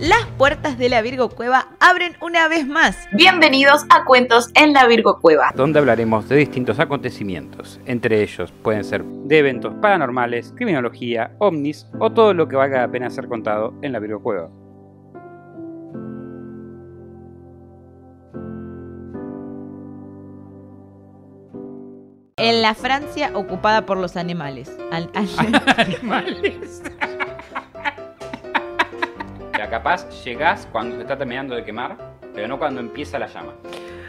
Las puertas de la Virgo Cueva abren una vez más. Bienvenidos a Cuentos en la Virgo Cueva. donde hablaremos de distintos acontecimientos. Entre ellos pueden ser de eventos paranormales, criminología, ovnis o todo lo que valga la pena ser contado en la Virgo Cueva. En la Francia ocupada por los animales. Al- al- Animales. Capaz llegás cuando se está terminando de quemar, pero no cuando empieza la llama.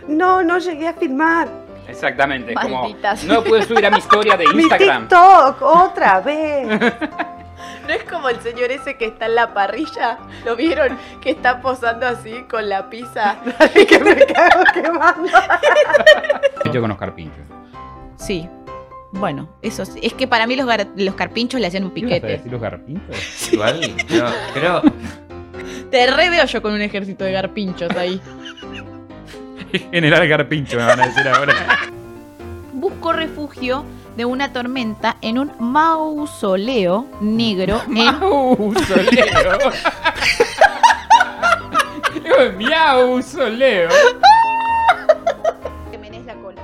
No, no llegué a filmar. Exactamente, como no pude subir a mi historia de Mi Instagram. TikTok, otra vez. ¿No es como el señor ese que está en la parrilla? ¿Lo vieron? Que está posando así con la pizza. Dale que me cago quemando. Yo con los carpinchos. Sí. Bueno, eso sí. Es que para mí los, gar- los carpinchos le hacían un piquete. los carpinchos? Igual, yo creo. Te re veo yo con un ejército de garpinchos ahí. General carpincho me van a decir ahora. Busco refugio de una tormenta en un mausoleo negro en Mausoleo. Mausoleo. que menes la cola.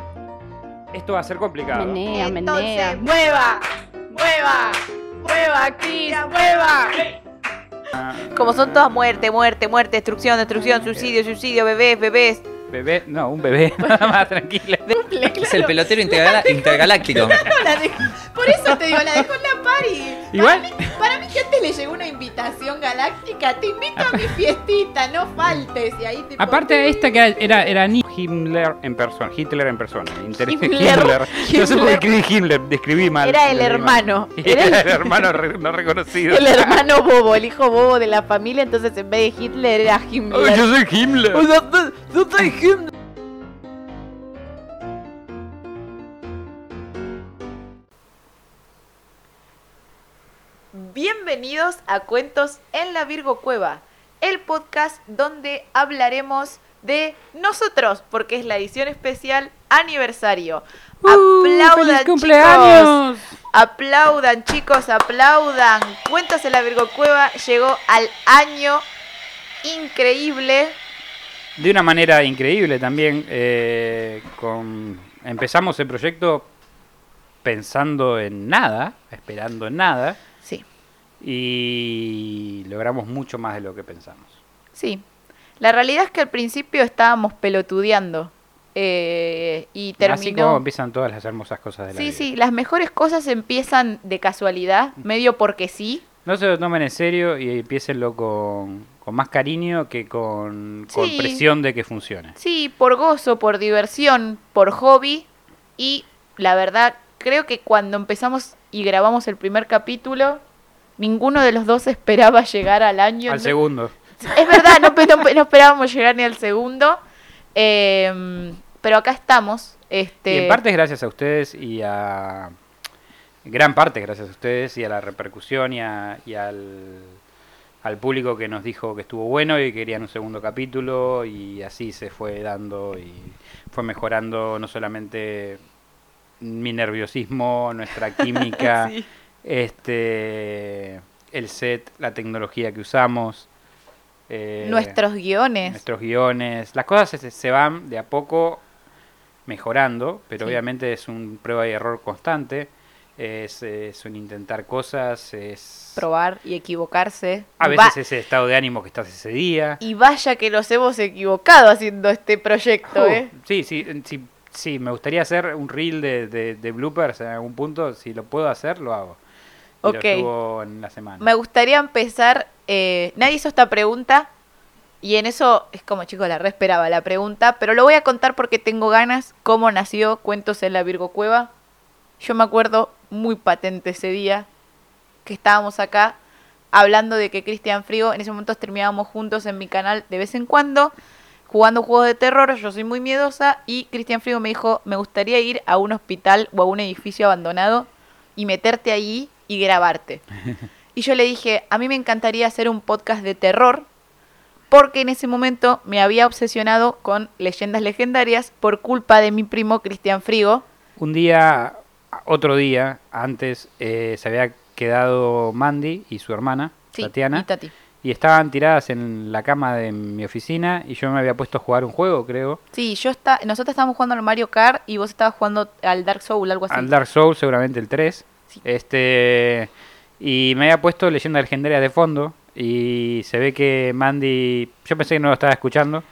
Esto va a ser complicado. Menea, Entonces, menea. mueva, mueva, mueva, Kiss, mueva. Como son todas muerte, muerte, muerte, destrucción, destrucción, suicidio, suicidio, bebés, bebés. Bebé, no, un bebé. Nada más tranquila. Es el pelotero intergaláctico. La de- Por eso te digo, la dejó en la party. Igual- Para mí, para mí que antes le llegó una invitación galáctica. Te invito a mi fiestita, no faltes. Y ahí te Aparte esta que era, era, era ni Himmler en persona, Hitler en persona. Inter- Himmler. No sé por qué escribí Himmler, describí mal. Era el hermano. Era, Era el hermano re- no reconocido. el hermano bobo, el hijo bobo de la familia. Entonces en vez de Hitler era Himmler. Oh, yo soy Himmler. yo soy Himmler. Bienvenidos a Cuentos en la Virgo Cueva, el podcast donde hablaremos de nosotros, porque es la edición especial aniversario. aplaudan, chicos. Aplaudan, chicos, aplaudan. Cuentos en la Virgo Cueva llegó al año increíble. De una manera increíble también. eh, con, empezamos el proyecto pensando en nada, esperando en nada, Sí, y logramos mucho más de lo que pensamos. sí. La realidad es que al principio estábamos pelotudeando. eh, y Así como terminó. empiezan todas las hermosas cosas de la Sí, vida. sí, las mejores cosas empiezan de casualidad, medio porque sí. No se lo tomen en serio y empiecenlo con, con más cariño que con, con Sí. presión de que funcione. Sí, por gozo, por diversión, por hobby. Y la verdad, creo que cuando empezamos y grabamos el primer capítulo, ninguno de los dos esperaba llegar al año. Al segundo. Es verdad, no, no- no esperábamos llegar ni al segundo. Eh, pero acá estamos. Este, Y en parte es gracias a ustedes y a... Gran parte gracias a ustedes y a la repercusión y, a- y al, al público que nos dijo que estuvo bueno y que querían un segundo capítulo y así se fue dando y fue mejorando no solamente mi nerviosismo, nuestra química, Sí. este el set, la tecnología que usamos. Eh, nuestros guiones. nuestros guiones. Las cosas se, se van de a poco mejorando, pero Sí. obviamente es un prueba y error constante. Es, es un intentar cosas, es Probar y equivocarse. a veces va- ese estado de ánimo que estás ese día. Y vaya que nos hemos equivocado haciendo este proyecto, Uh, ¿eh? sí, sí, sí, sí, me gustaría hacer un reel de, de- de bloopers en algún punto. Si lo puedo hacer, lo hago. Y Ok. Lo en la semana. Me gustaría empezar. Eh, nadie hizo esta pregunta. Y en eso es como, chicos, la re esperaba la pregunta. Pero lo voy a contar porque tengo ganas. Cómo nació Cuentos en la Virgo Cueva. Yo me acuerdo muy patente ese día que estábamos acá hablando de que Cristian Frigo, en ese momento terminábamos juntos en mi canal de vez en cuando, jugando juegos de terror. Yo soy muy miedosa. Y Cristian Frigo me dijo: Me gustaría ir a un hospital o a un edificio abandonado y meterte ahí y grabarte. Y yo le dije, a mí me encantaría hacer un podcast de terror, porque en ese momento me había obsesionado con leyendas legendarias por culpa de mi primo Cristian Frigo. Un día, otro día, antes, eh, se había quedado Mandy y su hermana, Sí, Tatiana. y Tati. y estaban tiradas en la cama de mi oficina y yo me había puesto a jugar un juego, creo. Sí, yo está, nosotros estábamos jugando al Mario Kart y vos estabas jugando al Dark Soul, algo así. Al Dark Souls, seguramente el 3. Sí. Este y me había puesto leyenda legendaria de fondo y se ve que Mandy, yo pensé que no lo estaba escuchando.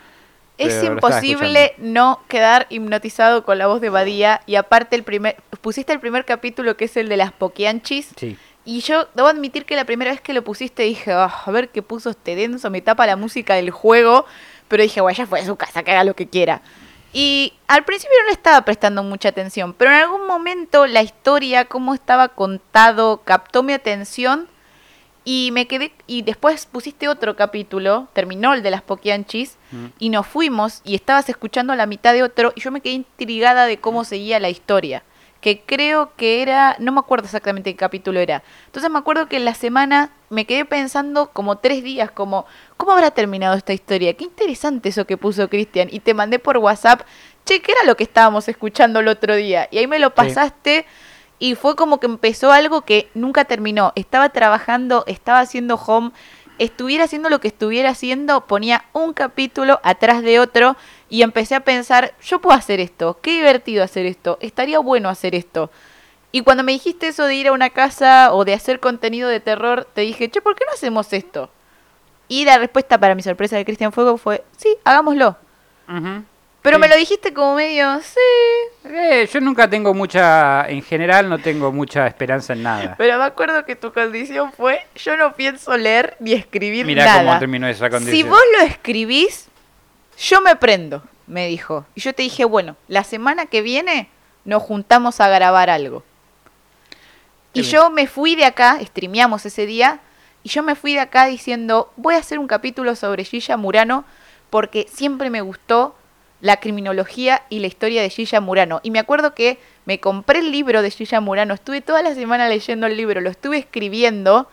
Es imposible no quedar hipnotizado con la voz de Badía y aparte el primer pusiste el primer capítulo que es el de las Pokianchis Sí. y yo debo admitir que la primera vez que lo pusiste dije, "Ah, a ver qué puso este denso, me tapa la música del juego, pero dije, bueno, ya fue a su casa, que haga lo que quiera. Y al principio no le estaba prestando mucha atención, pero en algún momento la historia, cómo estaba contado, captó mi atención y me quedé y después pusiste otro capítulo, terminó el de las Pokianchis Mm. y nos fuimos y estabas escuchando la mitad de otro y yo me quedé intrigada de cómo seguía la historia, que creo que era, no me acuerdo exactamente qué capítulo era. Entonces me acuerdo que en la semana me quedé pensando como tres días, como, ¿cómo habrá terminado esta historia? Qué interesante eso que puso Cristian y te mandé por WhatsApp, che, ¿qué era lo que estábamos escuchando el otro día? Y ahí me lo pasaste. Y fue como que empezó algo que nunca terminó. Estaba trabajando, estaba haciendo home, estuviera haciendo lo que estuviera haciendo, ponía un capítulo atrás de otro y empecé a pensar, yo puedo hacer esto, qué divertido hacer esto, estaría bueno hacer esto. Y cuando me dijiste eso de ir a una casa o de hacer contenido de terror, te dije, che, ¿por qué no hacemos esto? Y la respuesta para mi sorpresa de Cristian Fuego fue, sí, hagámoslo. Pero Sí. me lo dijiste como medio, sí, Eh, yo nunca tengo mucha, en general no tengo mucha esperanza en nada. Pero me acuerdo que tu condición fue, yo no pienso leer ni escribir Mira nada. cómo terminó esa condición. si vos lo escribís, yo me prendo, me dijo. Y yo te dije, bueno, la semana que viene nos juntamos a grabar algo. Y yo me fui de acá, streameamos ese día, y yo me fui de acá diciendo, voy a hacer un capítulo sobre Gilla Murano, porque siempre me gustó la criminología y la historia de Gilla Murano. Y me acuerdo que me compré el libro de Gilla Murano, estuve toda la semana leyendo el libro, lo estuve escribiendo,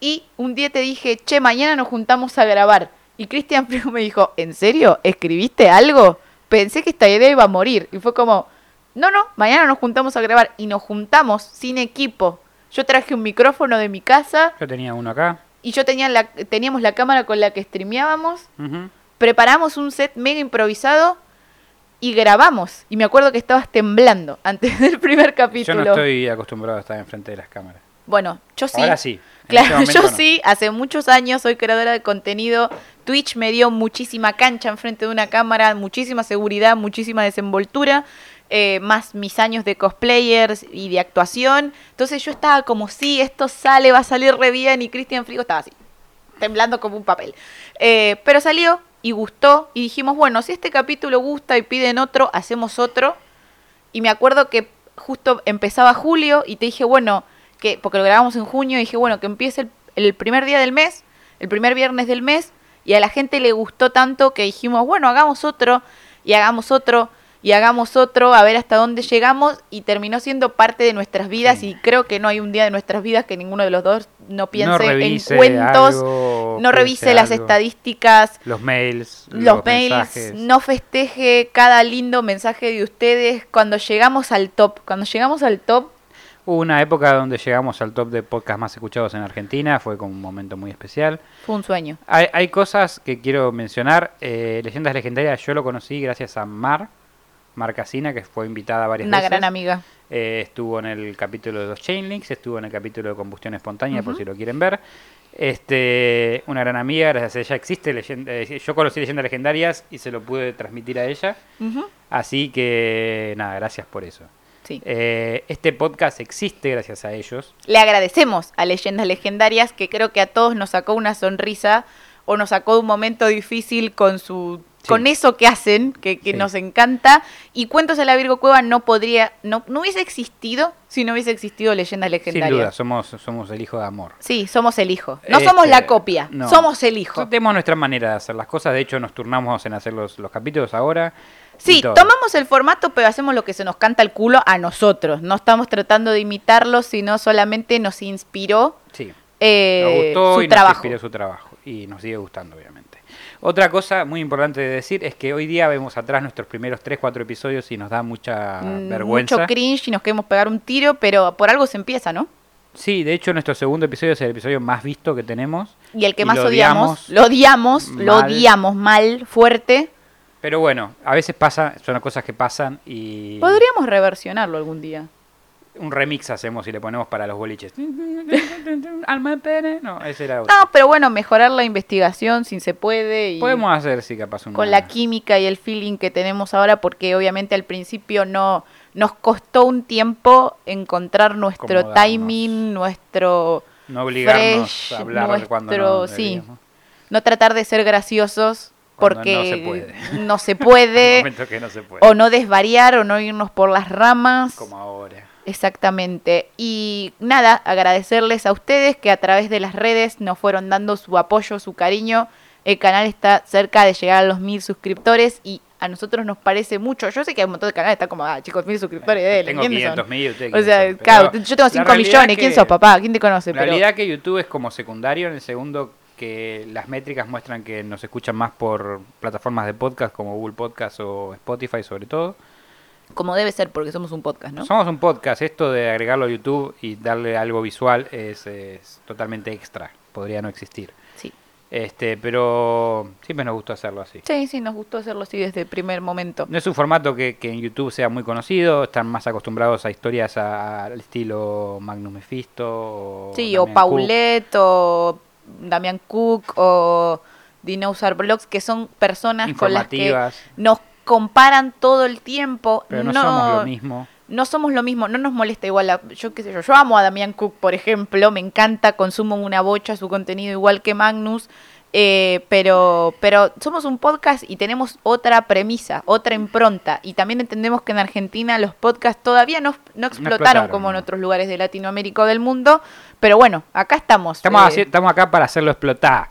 y un día te dije, che, mañana nos juntamos a grabar. Y Cristian Frigo me dijo, ¿en serio? ¿Escribiste algo? Pensé que esta idea iba a morir. Y fue como, no, no, mañana nos juntamos a grabar. Y nos juntamos sin equipo. Yo traje un micrófono de mi casa Yo tenía uno acá. y yo tenía la, teníamos la cámara con la que streameábamos. Preparamos un set mega improvisado y grabamos. Y me acuerdo que estabas temblando antes del primer Yo capítulo. no estoy acostumbrado a estar enfrente de las cámaras. Bueno, yo sí. Ahora sí. Claro, este yo no. sí, hace muchos años soy creadora de contenido. Twitch me dio muchísima cancha enfrente de una cámara, muchísima seguridad, muchísima desenvoltura, eh, más mis años de cosplayers y de actuación. Entonces yo estaba como, sí, esto sale, va a salir re bien. Y Cristian Frigo estaba así, temblando como un papel. Eh, pero salió y gustó. Y dijimos, bueno, si este capítulo gusta y piden otro, hacemos otro. Y me acuerdo que justo empezaba julio y te dije, bueno, que porque lo grabamos en junio, dije, bueno, que empiece el primer día del mes, el primer viernes del mes, y a la gente le gustó tanto que dijimos, bueno, hagamos otro, y hagamos otro, y hagamos otro, a ver hasta dónde llegamos, y terminó siendo parte de nuestras vidas, Sí. y creo que no hay un día de nuestras vidas que ninguno de los dos no piense no en cuentos, algo, no revise las algo. estadísticas, Los mails, los, mails, mensajes. no festeje cada lindo mensaje de ustedes. Cuando llegamos al top, cuando llegamos al top, Hubo una época donde llegamos al top de podcast más escuchados en Argentina, fue como un momento muy especial. fue un sueño. Hay, hay cosas que quiero mencionar. Eh, Leyendas Legendarias yo lo conocí gracias a Mar, Mar Casina, que fue invitada varias Una veces. gran amiga. Eh, estuvo en el capítulo de los Chainlinks, estuvo en el capítulo de combustión espontánea, por si lo quieren ver. Este, una gran amiga, gracias a ella existe leyenda, eh, yo conocí leyendas legendarias y se lo pude transmitir a ella. Así que nada, gracias por eso. Sí. Eh, este podcast existe gracias a ellos. Le agradecemos a Leyendas Legendarias que creo que a todos nos sacó una sonrisa o nos sacó un momento difícil con su Sí. con eso que hacen, que, que Sí. nos encanta. Y Cuentos de la Virgo Cueva no podría, no, no hubiese existido si no hubiese existido Leyendas Legendarias. Sin duda, somos, somos el hijo de amor. Sí, somos el hijo. No Este, somos la copia, no. somos el hijo. Tenemos nuestra manera de hacer las cosas, de hecho nos turnamos en hacer los, los capítulos ahora. Sí, tomamos el formato, pero hacemos lo que se nos canta el culo a nosotros. No estamos tratando de imitarlo, sino solamente nos inspiró Sí, eh, nos gustó su y trabajo. nos inspiró su trabajo. Y nos sigue gustando, obviamente. Otra cosa muy importante de decir es que hoy día vemos atrás nuestros primeros 3, 4 episodios y nos da mucha Mm, vergüenza. Mucho cringe y nos queremos pegar un tiro, pero por algo se empieza, ¿no? Sí, de hecho nuestro segundo episodio es el episodio más visto que tenemos. Y el que Y más lo odiamos, odiamos lo odiamos, lo mal. odiamos mal, fuerte. Pero bueno, a veces pasa, son cosas que pasan y Podríamos reversionarlo algún día. Un remix hacemos y le ponemos para los boliches. Alma pene. No, ese era otro. No, pero bueno, mejorar la investigación si se puede. Y Podemos hacer, sí, capaz una... con la química y el feeling que tenemos ahora, porque obviamente al principio no nos costó un tiempo encontrar nuestro timing, nuestro No obligarnos fresh, a hablar cuando nuestro- no sí. no tratar de ser graciosos Cuando porque no se puede. no se Hay puede, momentos que no se puede. o no desvariar o no irnos por las ramas. Como ahora. Exactamente. Y nada, agradecerles a ustedes que a través de las redes nos fueron dando su apoyo, su cariño. El canal está cerca de llegar a los mil suscriptores y a nosotros nos parece mucho. Yo sé que hay un montón de canales que están como, ah, chicos, mil suscriptores, dele, Tengo ¿quiénes 500 son? mil, O sea, son, claro, pero yo tengo la 5 realidad millones. ¿Quién sos, papá? ¿Quién te conoce? La Pero- realidad que YouTube es como secundario, en el segundo que las métricas muestran que nos escuchan más por plataformas de podcast como Google Podcast o Spotify sobre todo. Como debe ser, porque somos un podcast, ¿no? Somos un podcast, esto de agregarlo a YouTube y darle algo visual es, es totalmente extra, podría no existir. Sí. Este, pero siempre nos gustó hacerlo así. Sí, sí, nos gustó hacerlo así desde el primer momento. No es un formato que, que en YouTube sea muy conocido, están más acostumbrados a historias a- al estilo Magnus Mephisto. O Sí, o Cook. Paulette, o Damian Cook, o Dinosaur Blogs, que son personas con las que nos comparan todo el tiempo. Pero no, somos lo mismo. No somos lo mismo, no nos molesta igual. la- yo qué sé yo, yo amo a Damian Cook, por ejemplo, me encanta, consumo una bocha su contenido igual que Magnus, eh, pero, pero somos un podcast y tenemos otra premisa, otra impronta. Y también entendemos que en Argentina los podcasts todavía no, no explotaron, explotaron, como en no. otros lugares de Latinoamérica o del mundo. Pero bueno, acá estamos. Estamos, eh, estamos acá para hacerlo explotar.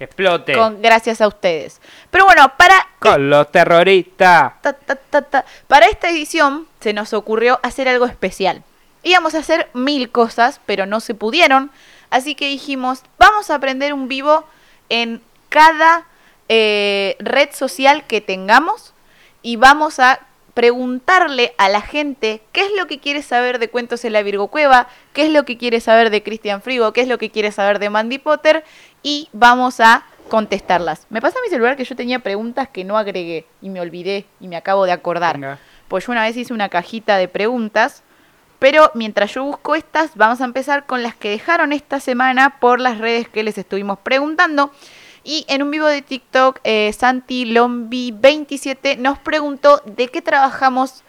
Que explote. Con, con, gracias a ustedes. Pero bueno, para los terroristas. ta, ta, ta, ta. Para esta edición se nos ocurrió hacer algo especial. Íbamos a hacer mil cosas, pero no se pudieron. Así que dijimos, vamos a aprender un vivo en cada eh, red social que tengamos y vamos a preguntarle a la gente qué es lo que quiere saber de Cuentos en la Virgo Cueva, qué es lo que quiere saber de Cristian Frigo, qué es lo que quiere saber de Mandy Potter y vamos a contestarlas. Me pasa a mi celular que yo tenía preguntas que no agregué y me olvidé y me acabo de acordar. Venga. Pues yo una vez hice una cajita de preguntas, pero mientras yo busco estas, vamos a empezar con las que dejaron esta semana por las redes que les estuvimos preguntando. Y en un vivo de TikTok, eh, Santi Lombi27 nos preguntó de qué trabajamos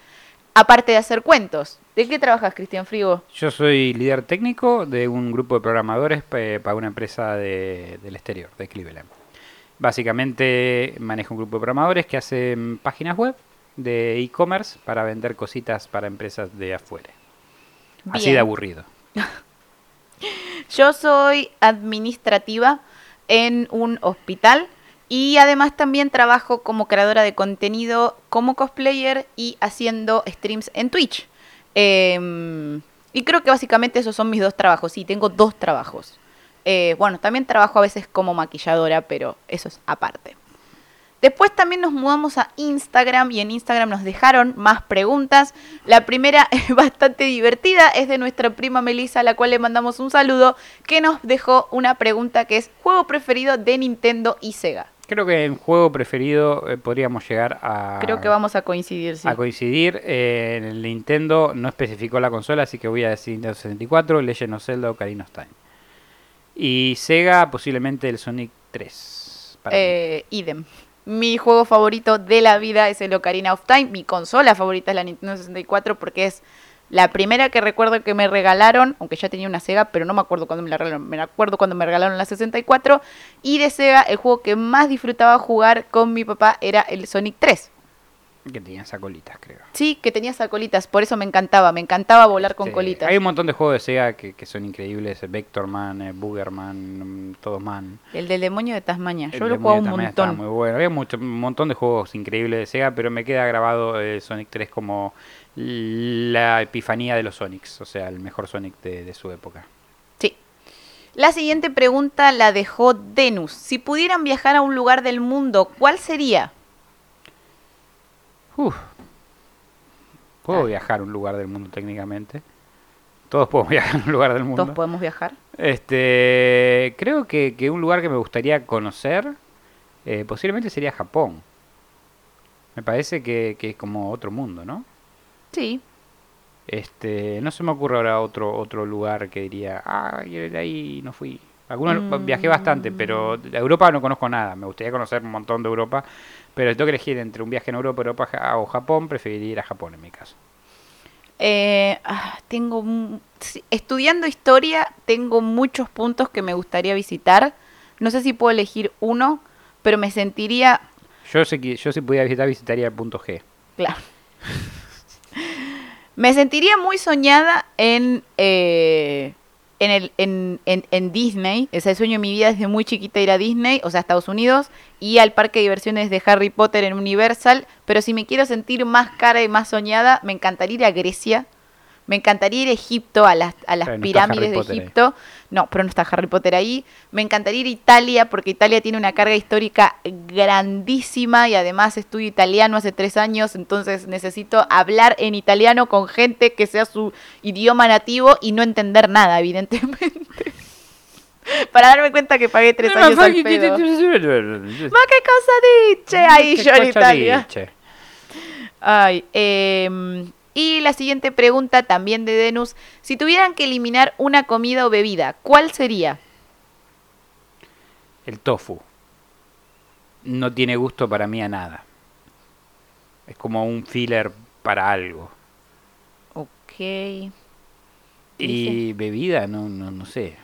aparte de hacer cuentos. ¿De qué trabajas, Cristian Frigo? Yo soy líder técnico de un grupo de programadores eh, para una empresa de- del exterior, de Cleveland. Básicamente manejo un grupo de programadores que hacen páginas web de e-commerce para vender cositas para empresas de afuera. Así de aburrido. Yo soy administrativa en un hospital y además también trabajo como creadora de contenido, como cosplayer y haciendo streams en Twitch. Em, y creo que básicamente esos son mis dos trabajos. Sí, tengo dos trabajos. Eh, bueno, también trabajo a veces como maquilladora, pero eso es aparte. Después también nos mudamos a Instagram y en Instagram nos dejaron más preguntas. La primera es bastante divertida, es de nuestra prima Melissa, a la cual le mandamos un saludo, que nos dejó una pregunta que es juego preferido de Nintendo y Sega. Creo que en juego preferido eh, podríamos llegar a, Creo que vamos a coincidir, sí. a coincidir. Eh, en el Nintendo no especificó la consola, así que voy a decir Nintendo 64, Legend of Zelda, Ocarina of Time. Y Sega posiblemente el Sonic 3. para mí. Eh, idem. Mi juego favorito de la vida es el Ocarina of Time. Mi consola favorita es la Nintendo 64 porque es la primera que recuerdo que me regalaron, aunque ya tenía una Sega, pero no me acuerdo cuándo me la regalaron. Me acuerdo cuando me regalaron la 64. Y de Sega, el juego que más disfrutaba jugar con mi papá era el Sonic 3. Que tenía esa colitas, creo. Sí, que tenía esas colitas, por eso me encantaba. Me encantaba volar con Sí, colitas. Hay un montón de juegos de Sega que, que son increíbles. Vectorman, eh, Boogerman, mm, todos man. El del demonio de Tasmania. Yo El lo jugaba un montón. Muy bueno. Había mucho, un montón de juegos increíbles de Sega, pero me queda grabado eh, Sonic 3 como la epifanía de los Sonics. O sea, el mejor Sonic de, de su época. Sí. La siguiente pregunta la dejó Denus. Si pudieran viajar a un lugar del mundo, ¿cuál sería? Uf. Puedo Dale. viajar a un lugar del mundo técnicamente. Todos podemos viajar a un lugar del mundo. Todos podemos viajar. Este, creo que, que un lugar que me gustaría conocer eh, posiblemente sería Japón. Me parece que, que es como otro mundo, ¿no? Sí. Este, no se me ocurre ahora otro otro lugar que diría, ah, ahí no fui. Algunos Mm. viajé bastante, pero de Europa no conozco nada. Me gustaría conocer un montón de Europa, pero si tengo que elegir entre un viaje en Europa, o Japón, preferiría ir a Japón en mi caso. Eh, ah, tengo estudiando historia tengo muchos puntos que me gustaría visitar. No sé si puedo elegir uno, pero me sentiría Yo sé que yo si pudiera visitar visitaría el punto G. Claro. Me sentiría muy soñada en, eh, en, el, en, en- en Disney. Es el sueño de mi vida desde muy chiquita ir a Disney, o sea, a Estados Unidos, y al parque de diversiones de Harry Potter en Universal. Pero si me quiero sentir más cara y más soñada, me encantaría ir a Grecia. Me encantaría ir a Egipto, a las, a las no pirámides de ahí. Egipto. No, pero no está Harry Potter ahí. Me encantaría ir a Italia porque Italia tiene una carga histórica grandísima y además estudio italiano hace tres años, entonces necesito hablar en italiano con gente que sea su idioma nativo y no entender nada, evidentemente. Para darme cuenta que pagué tres años al pedo. Ma qué cosa dice ahí yo en Italia. Ay, em, y la siguiente pregunta también de Denus. Si tuvieran que eliminar una comida o bebida, ¿cuál sería? El tofu. No tiene gusto para mí a nada. Es como un filler para algo. Ok. Y bebida, no, no, no sé.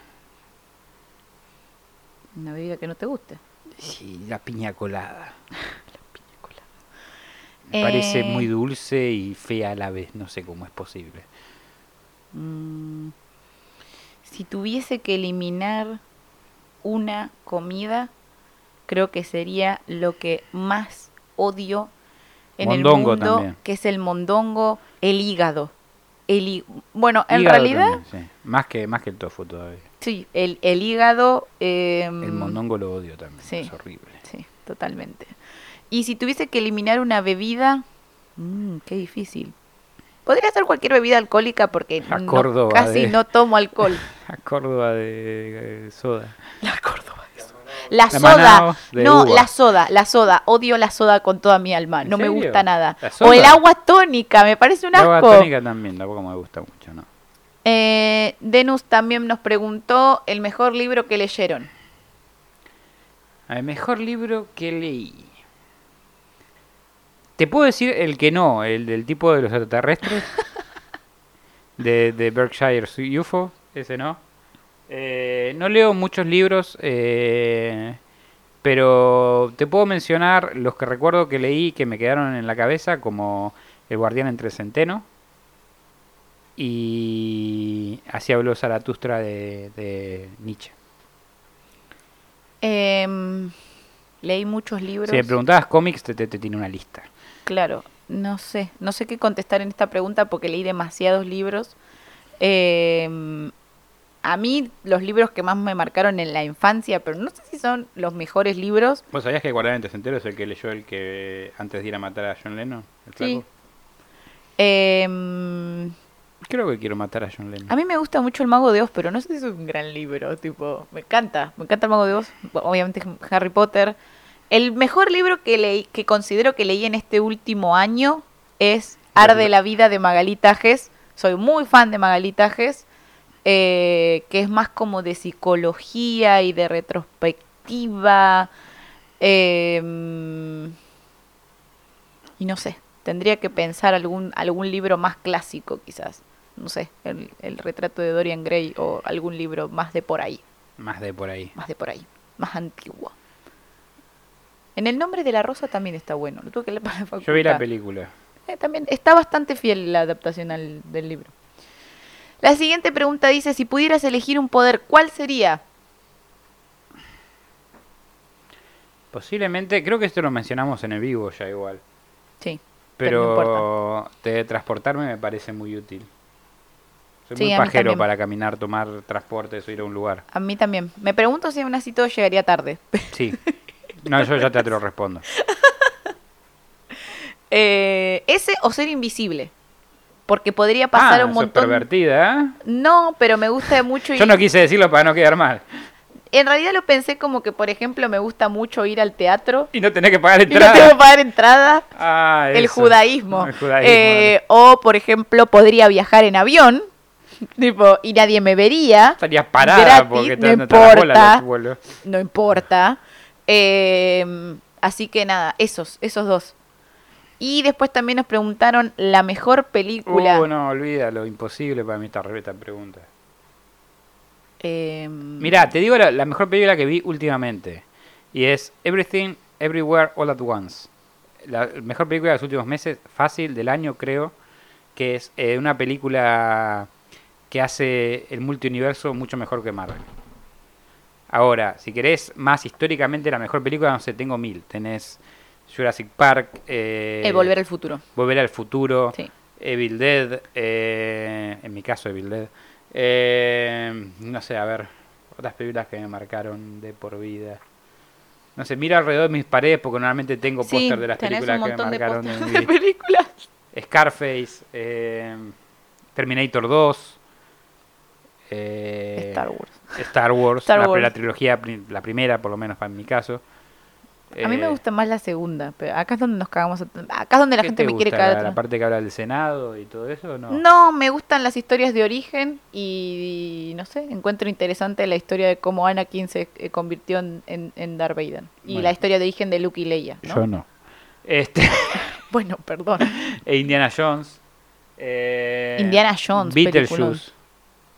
Una bebida que no te guste. Sí, la piña colada. Me parece Eh, muy dulce y fea a la vez. No sé cómo es posible. Mm, si tuviese que eliminar una comida, creo que sería lo que más odio en Mondongo el mundo, también. que es el mondongo, el hígado. El hí- bueno, en Hígado realidad, también, sí. Más que, más que el tofu todavía. sí, el, el hígado... em, El mondongo lo odio también. sí. Es horrible. Sí, totalmente. Y si tuviese que eliminar una bebida, mm, qué difícil. Podría ser cualquier bebida alcohólica porque no- Córdoba casi de- no tomo alcohol. A Córdoba de, de soda. La Córdoba eso. La, La soda. De no, uva. la soda, la soda. Odio la soda con toda mi alma. ¿En No me gusta nada. ¿La O el soda? agua tónica, me parece un La agua asco. tónica también, tampoco me gusta mucho, ¿no? Eh, Denus también nos preguntó el mejor libro que leyeron. El mejor libro que leí. Te puedo decir el que no, el del tipo de los extraterrestres. de, de Berkshire UFO, ese no. Eh, no leo muchos libros, eh, pero te puedo mencionar los que recuerdo que leí que me quedaron en la cabeza, como El Guardián entre Centeno. Y así habló Zaratustra de, de Nietzsche. Em, leí muchos libros. Si me preguntabas cómics, te, te, te tiene una lista. Claro, no sé, no sé qué contestar en esta pregunta porque leí demasiados libros. Eh, a mí los libros que más me marcaron en la infancia, pero no sé si son los mejores libros. ¿Vos sabías que el guardián entero es el que leyó el que antes de ir a matar a John Lennon? ¿El Sí. Eh, Creo que quiero matar a John Lennon. a mí me gusta mucho El Mago de Oz, pero no sé si es un gran libro, tipo, me encanta, me encanta El Mago de Oz, obviamente Harry Potter. El mejor libro que leí, que considero que leí en este último año es Arde la vida de Magalí Tajes. Soy muy fan de Magalí Tajes, eh, que es más como de psicología y de retrospectiva. eh, y no sé, tendría que pensar algún, algún libro más clásico quizás. No sé, el, el retrato de Dorian Gray o algún libro más de por ahí, Más de por ahí. más de por ahí, más antiguo. En el nombre de la rosa también está bueno, lo tuve que leer para la facultad. Yo vi la película. Eh, también está bastante fiel la adaptación al- del libro. La siguiente pregunta dice, si pudieras elegir un poder, ¿cuál sería? Posiblemente, creo que esto lo mencionamos en el vivo ya igual. Sí, pero. Pero teletransportarme me parece muy útil. Soy Sí, muy pajero para caminar, tomar transportes o ir a un lugar. A mí también. Me pregunto si aún así todo llegaría tarde. Sí. No, yo ya te lo respondo. Eh, ese o ser invisible. Porque podría pasar ah, un sos montón. pervertida, ¿eh? No, pero me gusta mucho ir. Yo no quise decirlo para no quedar mal. En realidad lo pensé como que, por ejemplo, me gusta mucho ir al teatro. Y no tenés que pagar Y no entrada. tengo que pagar entrada. Ah, el eso. judaísmo. El judaísmo. Eh, o, por ejemplo, podría viajar en avión. Tipo, y nadie me vería. Estarías parada gratis, porque no te, no te bola importa. No importa. Eh, así que nada, esos, esos dos. Y después también nos preguntaron la mejor película. Uh, no, olvídalo, imposible para mí esta, esta pregunta. Eh, Mirá, te digo la, la mejor película que vi últimamente. Y es Everything, Everywhere, All at Once. La mejor película de los últimos meses, fácil, del año creo. Que es eh, una película que hace el multiuniverso mucho mejor que Marvel. Ahora, si querés más históricamente la mejor película, no sé, tengo mil. Tenés Jurassic Park. Eh, el Volver al Futuro. Volver al futuro. Sí. Evil Dead, eh, en mi caso Evil Dead. Eh, no sé, a ver, otras películas que me marcaron de por vida. No sé, miro alrededor de mis paredes porque normalmente tengo Sí, póster de las películas que me marcaron de de vida. películas. Scarface, eh, Terminator 2, eh, Star Wars. Star Wars, Star la, Wars. la trilogía, la primera por lo menos para mi caso. A mí me Eh, gusta más la segunda, pero acá es donde nos cagamos. Acá es donde la ¿qué gente te me quiere cagar. ¿La, parte que habla del Senado y todo eso? No. No, me gustan las historias de origen y, no sé, encuentro interesante la historia de cómo Anakin se eh, convirtió en, en, en Darth Vader. Y Bueno. la historia de origen de Luke y Leia, ¿no? Yo no. Este, Bueno, perdón. e Indiana Jones. eh, Indiana Jones. Beetlejuice.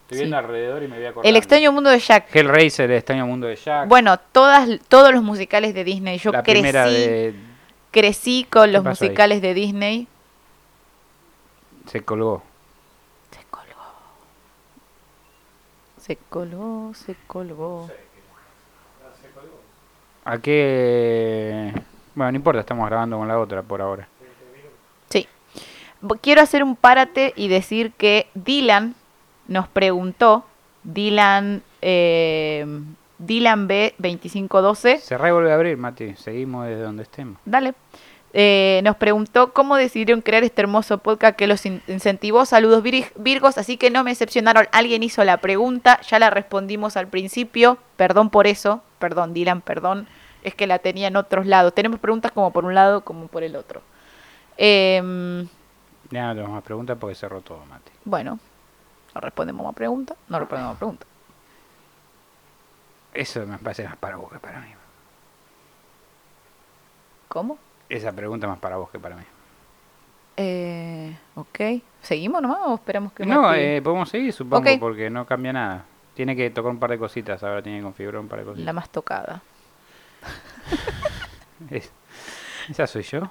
Estoy viendo Sí. alrededor y me voy acordando. El extraño mundo de Jack. Hellraiser, el extraño mundo de Jack. Bueno, todas, todos los musicales de Disney. Yo la crecí, de... crecí con los ahí? musicales de Disney. Se colgó. Se colgó. Se colgó, se colgó. ¿A qué...? Bueno, no importa, estamos grabando con la otra por ahora. Sí. Quiero hacer un párate y decir que Dylan nos preguntó, Dylan, eh, Dylan B2512, Cerrá y vuelve a abrir, Mati. Seguimos desde donde estemos. dale, eh, nos preguntó cómo decidieron crear este hermoso podcast que los in- incentivó. Saludos Vir- Virgos, así que no me decepcionaron. Alguien hizo la pregunta, ya la respondimos al principio. Perdón por eso, perdón Dylan, perdón. Es que la tenía en otros lados. Tenemos preguntas como por un lado como por el otro. Ya no tenemos más preguntas porque cerró todo, Mati. Bueno, no respondemos más preguntas, no respondemos más preguntas. Eso me parece más para vos que para mí. ¿Cómo? Esa pregunta más para vos que para mí. Eh, ok. ¿Seguimos nomás o esperamos que No, eh, podemos seguir, supongo, porque no cambia nada. Tiene que tocar un par de cositas, ahora tiene que configurar un par de cositas. La más tocada. Es- ¿Esa soy yo?